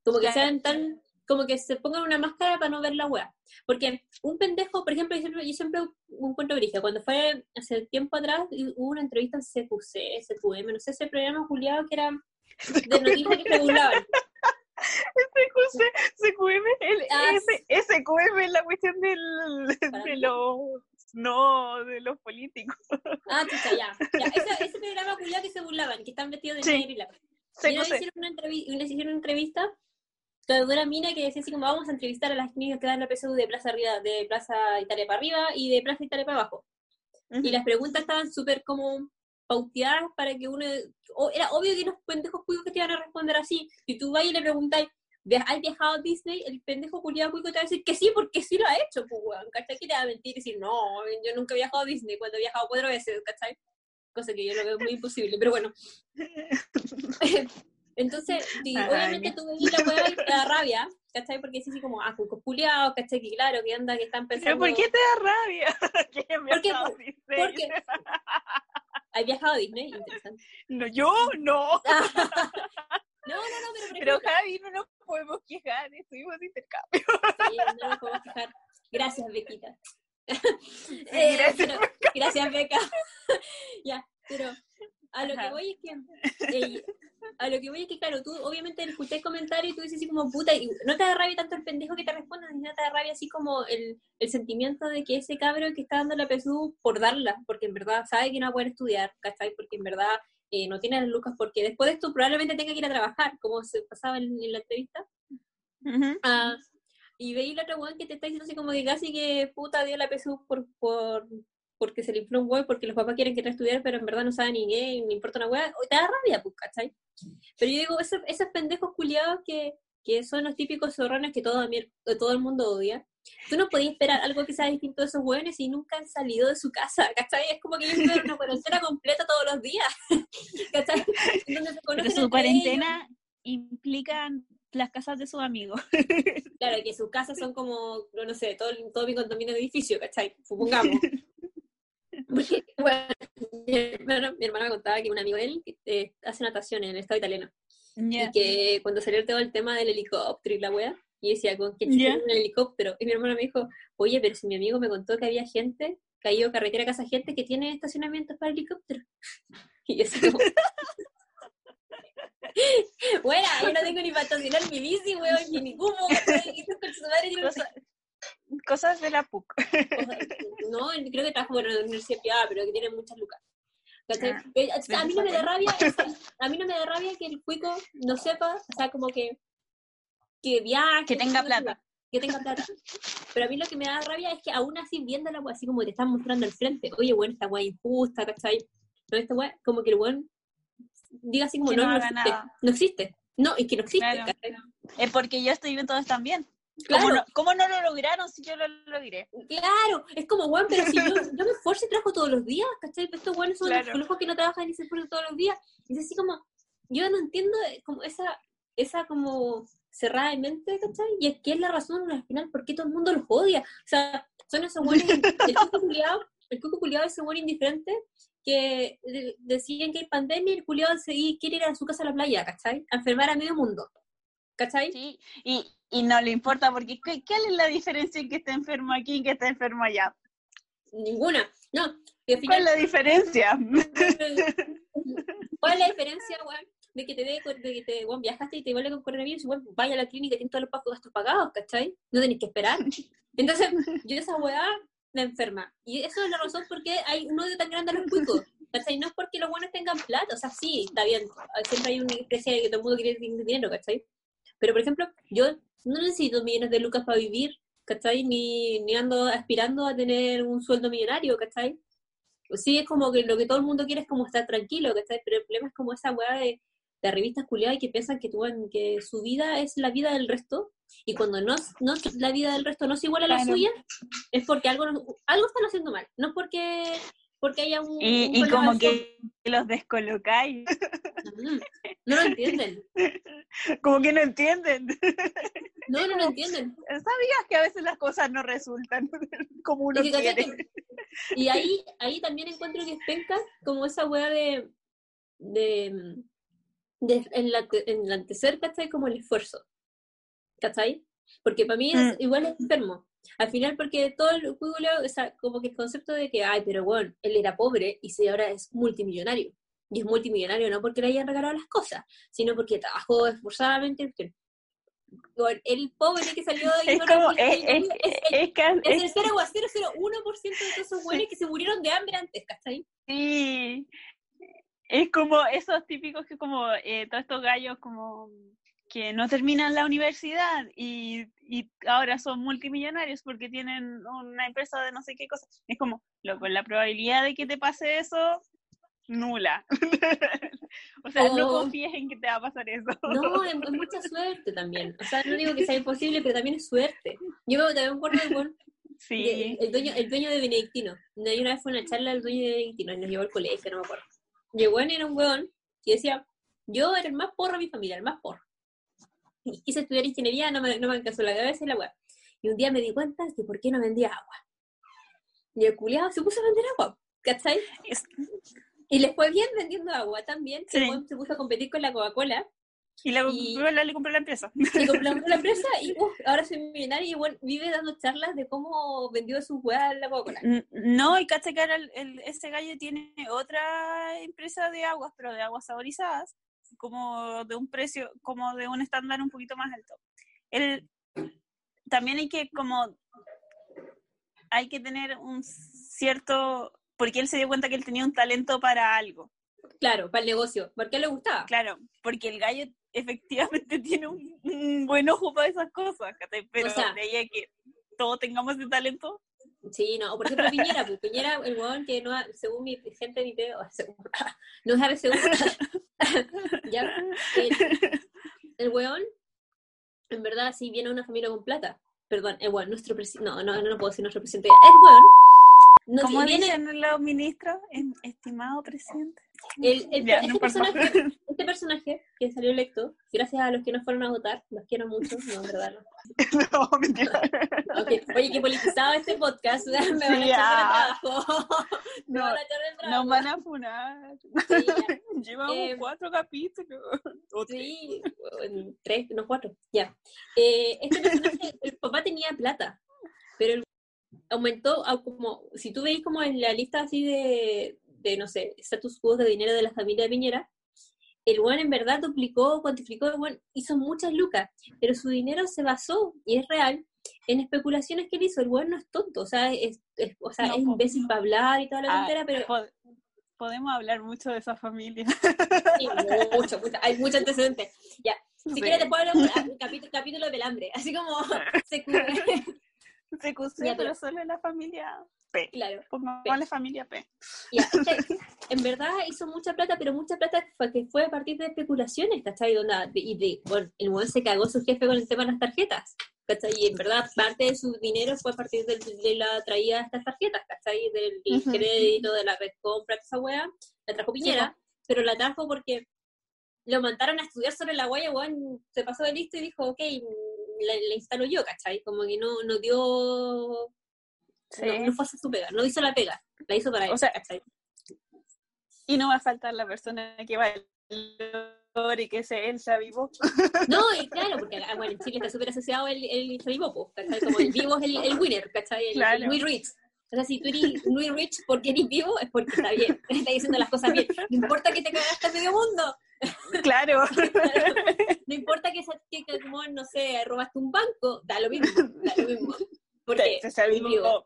Como que Claro. sean tan, como que se pongan una máscara para no ver la wea. Porque un pendejo, por ejemplo, yo siempre, yo siempre encuentro brillo. Cuando fue hace tiempo atrás, hubo una entrevista en CQC, SQM, no sé, ese programa juliado que era <laughs> de noticias que se burlaban. SQM, <laughs> el Ah, SQM es la cuestión del, de los, no, de los políticos. Ah, chucha, ya. ya. <laughs> Ese, ese programa culiado que se burlaban, que están vestidos de Sí. negro y la Y CQC. hicieron una, les hicieron una entrevista una mina que decía así como vamos a entrevistar a las niñas que dan la PSU de Plaza arriba, de Plaza Italia para arriba y de Plaza Italia para abajo. Y las preguntas estaban súper como pauteadas para que uno... o- era obvio que los pendejos cuicos que te iban a responder así. Si tú vas y le preguntas, "¿Via- ¿has viajado a Disney? El pendejo culiado cuico te va a decir que sí, porque sí lo ha hecho, pues, weón. ¿Cachai? Que te va a mentir y decir, no, yo nunca he viajado a Disney cuando he viajado cuatro veces, ¿cachai? Cosa que yo lo veo muy imposible, pero bueno. <laughs> <laughs> Entonces, sí, obviamente veis la hueá y te da rabia, ¿cachai? Porque es así como, ah, culiados, ¿cachai? Que claro, que anda, que están pensando... ¿Pero por qué te da rabia? <laughs> que me Porque- porque- ¿Has viajado a Disney? Interesante. No, yo no. <laughs> <laughs> No, no, no, pero por Pero Javi, no nos podemos quejar, estuvimos de intercambio. sí, no nos podemos quejar. Gracias, Bequita. Eh, gracias, pero- gracias, Beca. ya, pero a lo que voy es que <laughs> eh, a lo que voy es que claro, tú obviamente escuché el comentario y tú dices así como puta, y no te da rabia tanto el pendejo que te responda, sino te da rabia así como el, el sentimiento de que ese cabro que está dando la PSU por darla, porque en verdad sabe que no va a poder estudiar, ¿cachai? Porque en verdad eh, no tiene las lucas, porque después de esto probablemente tenga que ir a trabajar, como se pasaba en, en la entrevista. Ah, y veis la otra weón que te está diciendo así como que casi que puta dio la PSU por, por, porque se le infló un huevo, porque los papás quieren que te estudiar, pero en verdad no saben ni qué, ni importa una o te da rabia, pues, ¿cachai? Pero yo digo, esos, esos pendejos culiados que, que son los típicos zorrones que todo, que todo el mundo odia, tú no podías esperar algo que sea distinto de esos hueones y nunca han salido de su casa, <laughs> ¿cachai? Es como que ellos viven una cuarentena completa todos los días, <laughs> ¿cachai? En donde se Pero su cuarentena implica las casas de sus amigos. Claro, que sus casas son como, no, no sé, todo, todo mi condominio de edificio, ¿cachai? Supongamos. <laughs> Porque, <laughs> bueno, mi hermano, mi hermano me contaba que un amigo de él eh, hace natación en el estado italiano. Y que cuando salió todo el tema del helicóptero y la wea, y decía, ¿con quién Ya. en el helicóptero? Y mi hermano me dijo, oye, pero si mi amigo me contó que había gente, que ha ido carretera a casa gente que tiene estacionamientos para helicóptero. <laughs> Y yo así como... <laughs> Bueno, yo no tengo ni para estacionar mi bici, weón, ni cubo, ¿cachai? Y con su madre Cosa- cosas de la PUC. No, creo que trabaja bueno, en la universidad privada, pero que tiene muchas lucas. Ah, a mí no me da rabia, a mí no me da rabia que el cuico no sepa, o sea, como que que viaje, Que tenga plata. que tenga plata. Pero a mí lo que me da rabia es que aún así viendo la wea así como te están mostrando al frente, oye, bueno, esta wea injusta, ¿cachai? No, esta wea, como que el weón diga así como Que no, no existe, nada. no existe. No, es que no existe, Claro. ¿cachai? Es porque yo estoy viendo todos también. ¿Cómo, Claro. no, ¿Cómo no lo lograron si yo lo logré? Claro, es como, weón, pero si yo, <laughs> yo me esfuerzo y trabajo todos los días, ¿cachai? Pero estos weones son Claro. los que no trabajan y se esfuerzan todos los días. Y es así como, yo no entiendo eh, como esa, esa como cerrada de mente, ¿cachai? Y es que es la razón al final por qué todo el mundo los odia. O sea, son esos weones, el cuco <laughs> culiado, el culiado ese weón indiferente que de- decían que hay pandemia y el culiado se- quiere ir a su casa a la playa, ¿cachai? A enfermar a medio mundo. ¿Cachai? Sí, y, y no le importa porque ¿qué, ¿cuál es la diferencia en que esté enfermo aquí y que esté enfermo allá? Ninguna. No, y al ¿Cuál final es la diferencia? <laughs> ¿Cuál es la diferencia, weón? De que te dé, de que te, weón, viajaste y te vuelve con coronavirus weón, vaya a la clínica y tienes todos los gastos pagados, ¿cachai? No tenés que esperar. <laughs> Entonces, yo esa weá me enferma. Y eso es la razón por qué hay un odio tan grande a los cuicos. ¿Cachai? No es porque los buenos tengan plata, o sea, sí, está bien. Siempre hay una especie de que todo el mundo quiere dinero, ¿cachai? Pero, por ejemplo, yo no necesito millones de lucas para vivir, ¿cachai? Ni, ni ando aspirando a tener un sueldo millonario, ¿cachai? Sí, es como que lo que todo el mundo quiere es como estar tranquilo, ¿cachai? Pero el problema es como esa weá de, de revistas culiadas que piensan que, que su vida es la vida del resto, y cuando no, no la vida del resto no es igual a la Claro. suya, es porque algo, algo están haciendo mal, no porque porque haya un... Y, un y como que los descolocáis, Mm, No lo entienden. <laughs> como que no entienden. <laughs> No, no lo entienden. ¿Sabías que a veces las cosas no resultan <laughs> como uno Y, quiere? que- y ahí, ahí también encuentro que penca como esa weá de, de, de enlante- enlantecer, ¿cachai? Como el esfuerzo. ¿Cachai? Porque para mí es, Mm. igual es enfermo. Al final, porque todo el juego, o sea, como que el concepto de que, ay, pero bueno, él era pobre y si ahora es multimillonario. Y es multimillonario no porque le hayan regalado las cosas, sino porque trabajó esforzadamente. porque- Bueno, el pobre que salió de Es como, es, es, es, es es- el 0,001% de todos esos güeyes que se murieron de hambre antes, ¿cachai? sí, es como esos típicos que como eh, todos estos gallos como que no terminan la universidad y, y ahora son multimillonarios porque tienen una empresa de no sé qué cosa. Es como, loco, la probabilidad de que te pase eso, nula. <laughs> o sea, no Oh. confíes en que te va a pasar eso. No, es, es mucha suerte también. O sea, no digo que sea imposible, pero también es suerte. Yo me- también acuerdo weón <laughs> Sí. de- el, dueño, el dueño de Benedictino. Una una vez fue una charla del dueño de Benedictino y nos llevó al colegio, no me acuerdo. Y el weón era un weón que decía, yo era el más porro de mi familia, el más porro. <laughs> Y quise estudiar ingeniería, no me, no me alcanzó la cabeza y la weá. Y un día me di cuenta de por qué no vendía agua. Y el culiado se puso a vender agua, ¿cachai? Es- Y le fue bien vendiendo agua también. Sí. Se puso a competir con la Coca-Cola Y la, Y- la- le compró la empresa. y compró la <laughs> empresa y uf, ahora soy millonario y bueno, vive dando charlas de cómo vendió su weá la Coca-Cola. No, y cacha que ahora el, el- ese gallo tiene otra empresa de aguas, pero de aguas saborizadas, como de un precio, como de un estándar un poquito más alto. Él, también hay que como, hay que tener un cierto, porque él se dio cuenta que él tenía un talento para algo. Claro, para el negocio, porque le gustaba. Claro, porque el gallo efectivamente <laughs> tiene un, un buen ojo para esas cosas, pero sea- de ahí a que todos tengamos ese talento, Sí, no, o por ejemplo Piñera, pues Piñera, el weón que no, según mi gente mi <laughs> no sabe según, <laughs> <laughs> el, el weón, en verdad sí viene una familia con plata, perdón, el weón, nuestro presidente, no, no, no puedo decir nuestro presidente, el weón, no, ¿Cómo viene, dicen los ministros? Em- Estimado presidente. el, el- Ya, este, no personaje, <laughs> este personaje que salió electo, gracias a los que no fueron a votar, los quiero mucho, no, en verdad no. <laughs> no, mentira. Ok, Oye, que politizado este podcast, <laughs> me van a echar del ah. trabajo, me No, van a echar del trabajo. Nos van a funar. Sí. Llevamos Eh, cuatro capítulos. Sí, tres, no cuatro, ya. Eh, este personaje, el papá tenía plata, pero el- aumentó a como, si tú veis como en la lista así de, de no sé, status quo de dinero de la familia de Piñera, el buen en verdad duplicó, cuantificó, el buen hizo muchas lucas, pero su dinero se basó, y es real, en especulaciones que él hizo. El buen no es tonto, o sea, es, es- o sea, No, es imbécil para hablar y toda la Ah, tontera, pero pod- podemos hablar mucho de esa familia. sí, mucho, mucho, hay mucho antecedente. Ya, Si Sí. quieres, después hablamos un capítulo, capítulo del hambre, así como se cubre. Se Ya, pero solo en la familia P. claro. Pongámosle familia P. Ya, <laughs> en verdad hizo mucha plata, pero mucha plata fue, que fue a partir de especulaciones, ¿cachai? Y de, bueno, el momento se cagó su jefe con el tema de las tarjetas, ¿cachai? Y en verdad parte de su dinero fue a partir de, de la traída de estas tarjetas, ¿cachai? Del Ujú. crédito, de la red compra, esa weá, la trajo Piñera, pero la trajo porque lo mandaron a estudiar sobre la guaya, weón, se pasó de listo y dijo, ok, la, la instalo yo, ¿cachai? Como que no, no dio, Sí. no, no fue hacer su pega, no hizo la pega, la hizo para O él, sea, ¿cachai? Y no va a faltar la persona que va y que se Elsa vivo. <laughs> No, y claro, porque ah, bueno, en Chile está súper asociado el, el vivo, ¿cachai? Como el vivo es el, el winner, ¿cachai? El, Claro. el muy rich. O sea, si tú eres muy rich porque eres vivo, es porque está bien, <laughs> está diciendo las cosas bien. No importa que te cagaste medio mundo, Claro. <laughs> no importa que, que, como, no sé, robaste un banco, da lo mismo, da lo mismo. Porque Se- se eres vivo,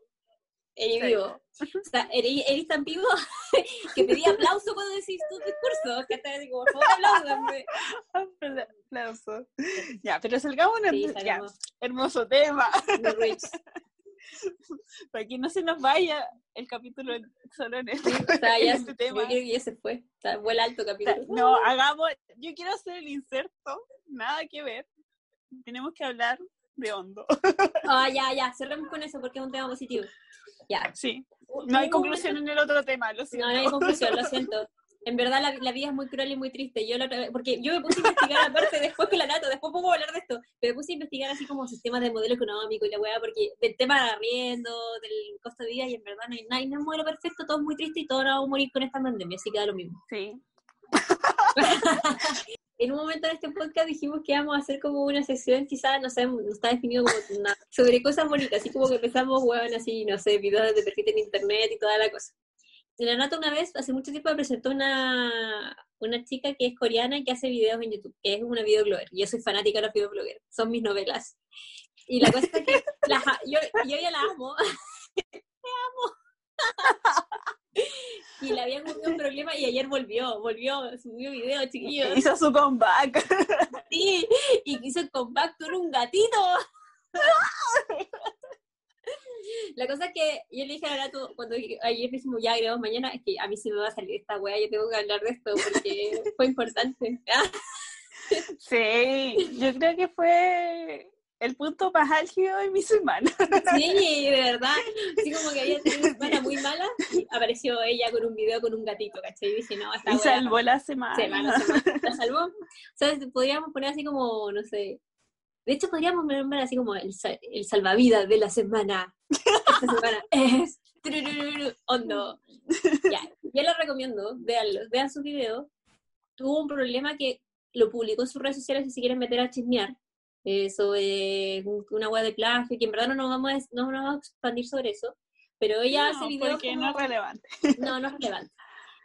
eres Sí. vivo. O sea, eres, eres tan vivo <laughs> que pedí aplauso cuando decís tu discurso, que te digo, por favor. Aplauso. Ya, pero salgamos Sí, ya, salgamos hermoso tema. <laughs> Para que no se nos vaya el capítulo solo en este, O sea, <laughs> ya, en este tema. yo creo que ya se fue. O sea, fue el alto O sea, capítulo. No, hagamos, yo quiero hacer el inserto, nada que ver. Tenemos que hablar de hondo. <laughs> Ah, ya, ya, cerremos con eso porque es un tema positivo. Ya. Sí. No hay conclusión en el otro tema, lo siento. No, no hay conclusión, lo siento. En verdad la, la vida es muy cruel y muy triste. Yo la otra vez- porque yo me puse a investigar aparte <laughs> después con la Nato, después podemos hablar de esto, pero me puse a investigar así como sistemas de modelo económico y la weá, porque del tema de arriendo, del costo de vida, y en verdad no hay, no hay un modelo perfecto, todo es muy triste y todos vamos a morir con esta pandemia, así que da lo mismo. Sí. <laughs> en un momento en este podcast dijimos que íbamos a hacer como una sesión, quizás, no sé, no está definido como nada, sobre cosas bonitas, así como que empezamos, weón, así, no sé, videos de perfil en internet y toda la cosa. La Nata una vez, hace mucho tiempo, me presentó una, una chica que es coreana y que hace videos en YouTube, que es una videoblogger. Yo soy fanática de los videobloggers, son mis novelas. Y la cosa es que <laughs> yo, yo ya la amo. <laughs> Te amo. y le había ocurrido un problema y ayer volvió, volvió, subió video, chiquillos. Hizo su comeback. Sí, y quiso el compacto en un gatito. <laughs> <laughs> La cosa es que yo le dije a cuando ayer dijimos ya grabamos mañana, es que a mí sí me va a salir esta wea, yo tengo que hablar de esto porque <laughs> fue importante. <laughs> Sí, yo creo que fue el punto más álgido de mi semana. Sí, de verdad. Así como que había tenido una semana muy mala y apareció ella con un video con un gatito, ¿cachai? Y dije, no, esta Y salvó la semana. semana. La salvó. ¿Sabes? Podríamos poner así como, no sé. De hecho, podríamos nombrar así como el, el salvavidas de la semana. Esta semana <laughs> es hondo. Ya, yo les recomiendo, veanlo, vean su video. Tuvo un problema que lo publicó en sus redes sociales y si quieren meter a chismear eh, sobre un- una web de plagio, que en verdad no nos vamos a, no nos vamos a expandir sobre eso. Pero ella hace No, videos porque como- no es relevante. no, no es relevante.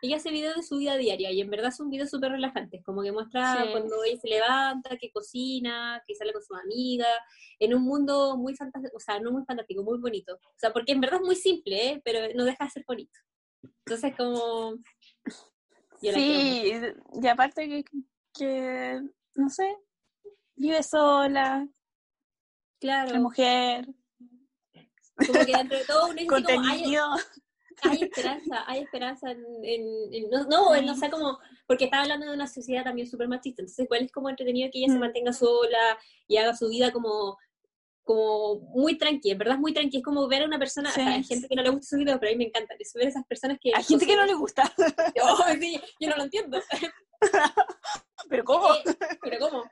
Ella hace videos de su vida diaria y en verdad son videos súper relajantes, como que muestra Sí. cuando ella se levanta, que cocina, que sale con sus amigas, en un mundo muy fantástico, o sea, no muy fantástico, muy bonito. O sea, porque en verdad es muy simple, ¿eh? pero no deja de ser bonito. Entonces, como... yo. Sí, y aparte que, que, no sé, vive sola, Claro, la mujer, como que entre todo uno así como, hay. Hay esperanza, hay esperanza en, en- en- no, no, en, o sea, como, porque estaba hablando de una sociedad también súper machista, entonces igual es como entretenido que ella se Mm. mantenga sola y haga su vida como, como muy tranqui, en verdad es muy tranqui, es como ver a una persona, hay gente que no le gusta su video, pero a mí me encanta, es ver a esas personas que... Hay gente que no le gusta. <laughs> Sí, yo no lo entiendo, <laughs> Pero ¿cómo? Eh, pero ¿cómo?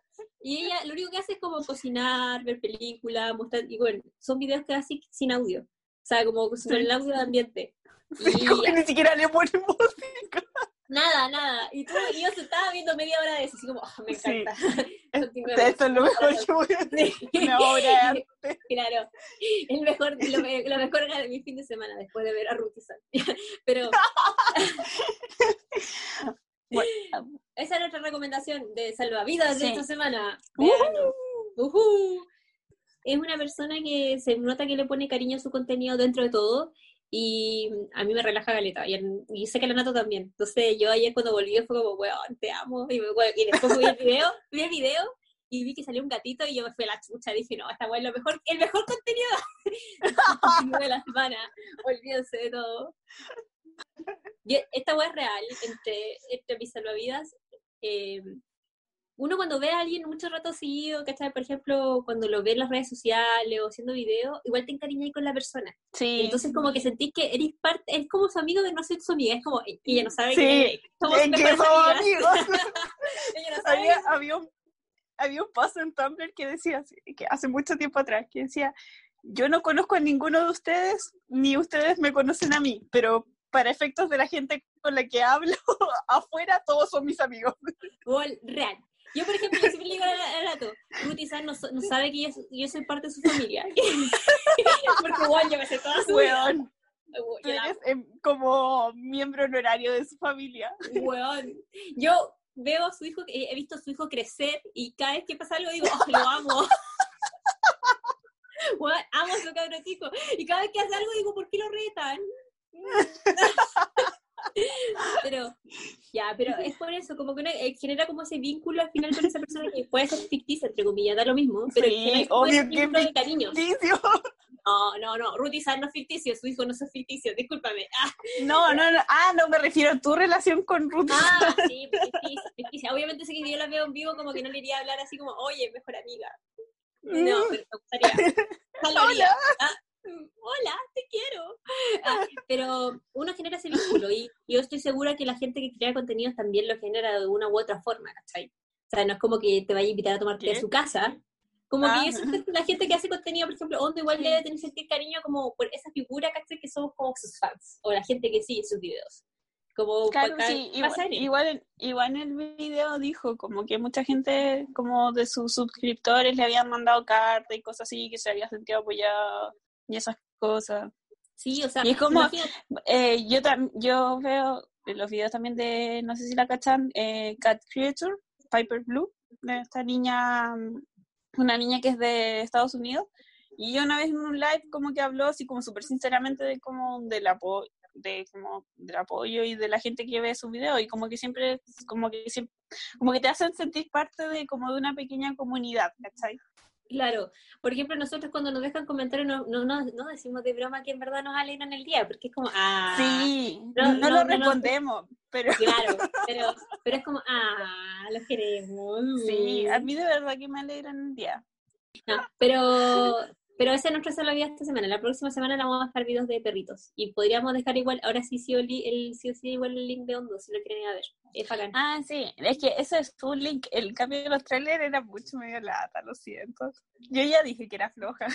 Y ella lo único que hace es como cocinar, ver películas, mostrar, y bueno, son videos que hace sin audio, o sea, como con el audio de ambiente. Y Como que ni siquiera le ponen <laughs> música. Nada, nada. Y tú y yo se estaba viendo media hora de eso, así como, "Ah, me Sí. encanta. Esto es <laughs> lo mejor <laughs> que voy a hacer. Sí. Una obra de arte. Claro, el mejor, lo, me- lo mejor de mi fin de semana después de ver a Ruth y Sam. Pero Bueno, esa es nuestra recomendación de salvavidas de Sí. esta semana. Ujú. Véanlo. Ujú. Es una persona que se nota que le pone cariño a su contenido dentro de todo y a mí me relaja galeta y, y sé que la Nato también. Entonces yo ayer cuando volví fue como, weón, te amo. Y, me- y después vi el video, <laughs> vi el video y vi que salió un gatito y yo me fui a la chucha. Dije, no, esta weón es lo mejor, el mejor contenido <laughs> de la semana. Olvídense de todo. yo- esta weá es real, entre, entre mis salvavidas. eh, uno cuando ve a alguien mucho rato seguido, ¿cachai? Por ejemplo, cuando lo ve en las redes sociales o haciendo videos, igual te encariñas con la persona. Sí. Entonces como que sentís que eres parte, es como su amigo de no ser su amiga, es como, ella no sabe Sí, que somos Es que somos amigos. <laughs> Ella no sabe había, había, un, había un paso en Tumblr que decía, que hace mucho tiempo atrás, que decía, yo no conozco a ninguno de ustedes, ni ustedes me conocen a mí, pero para efectos de la gente con la que hablo <laughs> afuera, todos son mis amigos. Real. Yo, por ejemplo, siempre le digo al Lato, Ruti San no, no sabe que yo, yo soy parte de su familia. <laughs> Porque, igual yo me sé toda su. Weón, tú eres em, como miembro honorario de su familia. Weón. Yo veo a su hijo, he he visto a su hijo crecer y cada vez que pasa algo digo, oh, lo amo. <laughs> Weón, amo a su cabrón chico. Y cada vez que hace algo digo, ¿por qué lo retan? <laughs> <laughs> pero, ya, pero es por eso, como que uno eh, genera como ese vínculo al final con esa persona que puede ser ficticia, entre comillas, da lo mismo, pero Sí, obvio que vínculo de cariño. No, no, no, Ruti San no es ficticio, su hijo no es ficticio, discúlpame. Ah, <laughs> No, no, no. Ah, no, me refiero a tu relación con Ruth. Ah, sí, ficticia, ficticia. Obviamente sé que yo la veo en vivo como que no le iría a hablar así como, oye, mejor amiga. No, pero me gustaría. Jalaría. Ah, mm, hola, te quiero. Ah, pero uno genera ese vínculo y estoy segura que la gente que crea contenidos también lo genera de una u otra forma, ¿cachai? O sea, no es como que te vaya a invitar a tomarte ¿Qué? a su casa. Como Ah. que siento que la gente que hace contenido, por ejemplo, Hondo igual debe tener sentir cariño como por esa figura, ¿cachai? Que somos como sus fans, o la gente que sigue sus videos. Como Claro, sí, igual, igual, igual en el video dijo como que mucha gente como de sus suscriptores le habían mandado cartas y cosas así, que se había sentido apoyado y esas cosas. Sí, o sea, Y es como- Eh, yo, yo veo los videos también de, no sé si la cachan, eh, Cat Creature, Piper Blue, de esta niña, una niña que es de Estados Unidos. Y yo una vez en un live como que habló así como súper sinceramente de como del apoyo de como del apoyo y de la gente que ve sus videos y como que siempre como que siempre como que te hacen sentir parte de como de una pequeña comunidad, ¿cachai? Claro, por ejemplo, nosotros cuando nos dejan comentarios no, no, no, no decimos de broma que en verdad nos alegran el día, porque es como, ah, sí, no, no, lo respondemos, pero claro, <laughs> pero, pero es como, ah, los queremos. sí, a mí de verdad que me alegran el día. No, pero, pero esa es nuestra salvavidas esta semana. La próxima semana la vamos a dejar videos de perritos. Y podríamos dejar igual, ahora sí sí el, sí, sí igual el link de Hondo, si lo quieren ir a ver. Es bacán. Ah, sí, es que ese es un link. El cambio de los trailers era mucho medio lata, lo siento. Yo ya dije que era floja.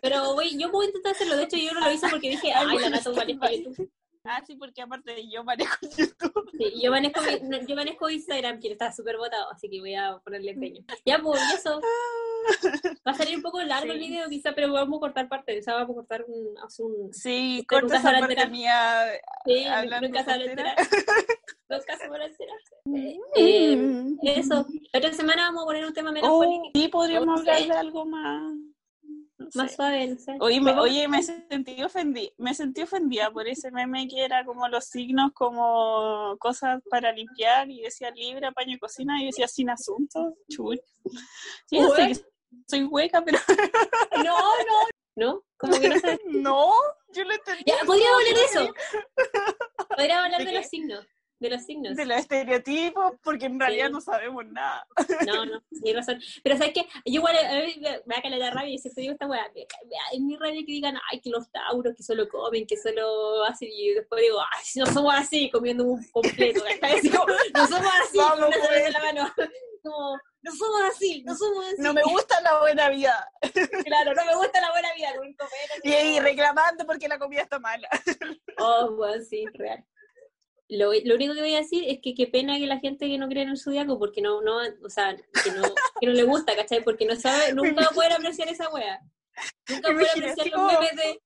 Pero voy, yo voy a intentar hacerlo. De hecho, yo no lo hice porque dije, ay, la nata manejo <laughs> YouTube. Ah, sí, porque aparte yo manejo <laughs> YouTube. Sí, yo manejo, yo Instagram, que está súper votado, así que voy a ponerle empeño. Ya, pues, eso. <laughs> Va a salir un poco largo el video, quizá, pero vamos a cortar parte. O sea, vamos a cortar un. un Sí, Usted corta esa parte mía. sí, hablando nunca se <laughs> a enterar. Nunca se a enterar. Eh. Eso. La otra semana vamos a poner un tema menos Oh, político, sí, podríamos hablar de algo más. Más suave. Oye, me, oye, me sentí ofendida, me sentí ofendida por ese meme que era como los signos como cosas para limpiar y decía libre, paño y cocina y decía sin asunto, chuy. Sí, yo sé que soy hueca, pero No, no. ¿No? Como que <laughs> no yo lo entendí. Ya, podríamos hablar de eso. Podríamos hablar ¿De los signos. De los signos. De los estereotipos, porque en realidad Sí. no sabemos nada. No, no, <laughs> tienes razón. Pero ¿sabes qué? Yo igual a mí me me caleta de rabia y siempre digo esta weá. Es mi rabia que digan, ay, que los tauros, que solo comen, que solo hacen. Y después digo, ay, si no somos así, comiendo un completo. Así como, no somos así, Vamos, cerveza pues. la mano. <laughs> Como, no somos así, no somos así. No me gusta la buena vida. <laughs> Claro, no me gusta la buena vida copete. Y ahí reclamando porque la comida está mala. Oh, bueno, sí, real. Lo, lo único que voy a decir es que qué pena que la gente que no cree en el zodiaco, porque no, no, o sea, que no, que no le gusta, ¿cachai? Porque no sabe, nunca va a poder apreciar esa wea. Nunca va a poder apreciar los memes de,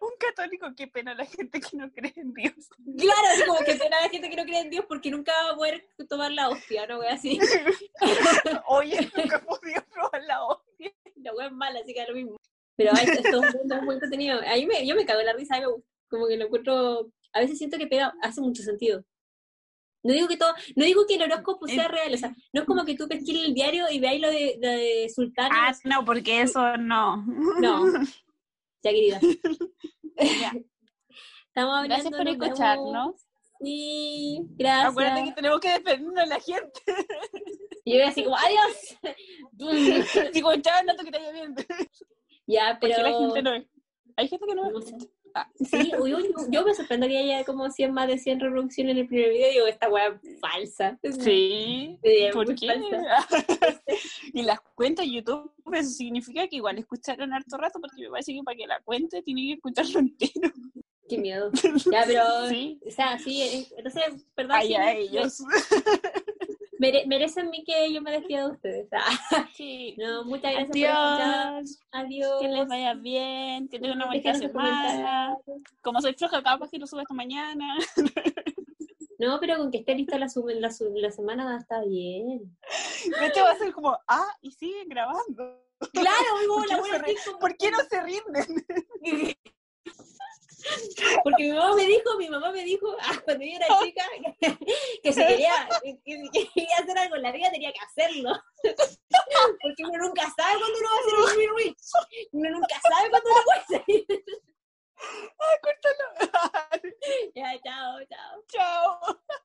Un católico, qué pena la gente que no cree en Dios. claro, así como que pena la gente que no cree en Dios porque nunca va a poder tomar la hostia, ¿no? Wea así. <laughs> Oye, nunca he podido probar la hostia. La wea es mala, así que da lo mismo. Pero ay, esto es un mundo muy entretenido. Ahí me, yo me cago en la risa, a mí me gusta. Como que lo encuentro, a veces siento que pega, hace mucho sentido. No digo que todo, no digo que el horóscopo sea Eh. real, o sea, no es como que tú pesquís el diario y veáis lo de, de Sultana. Ah, no, porque eso no. No. Ya, querida. <laughs> Ya. Estamos hablando Gracias por escucharnos. Sí, gracias. Acuérdate que tenemos que defendernos de la gente. Y yo así como, adiós. <laughs> Digo, chao, no que te vaya bien. ya, pero... Porque la gente no es. Hay gente que no no sé. Ah. Sí, uy, uy, yo me sorprendo que haya como 100 más de 100 reproducciones en el primer video. Digo, esta weá es falsa. Sí. Sí, ¿Por qué? falsa. <laughs> y las cuentas de YouTube, eso significa que igual escucharon harto rato, porque me parece que para que la cuente tiene que escucharlo entero. Qué miedo. <laughs> Ya, pero... Sí. O sea, sí, eh, entonces, perdón. Ay, sí, ellos. Mere- merecen mí que yo me despida de ustedes. Ah, Sí. <laughs> no, muchas gracias por escuchar. Adiós. Adiós. Que les vaya bien, que tengan una bonita semana. Como soy floja, capaz que lo subo esta mañana. <laughs> No, pero con que esté lista la, sub- la, sub- la semana está bien. De hecho, va a ser como, ah, y siguen grabando. Claro, muy ¿Por qué buena, no tipo, ¿Por qué no se rinden? <laughs> <laughs> Porque mi mamá me dijo, mi mamá me dijo, <laughs> ah, cuando yo era chica, <laughs> que, que si quería, que, quería, hacer algo en la vida tenía que hacerlo. Porque uno nunca sabe cuándo uno va a hacer un win-win. Uno nunca sabe cuándo uno puede salir. Ah, córtalo. Ya, chao, chao. Chao.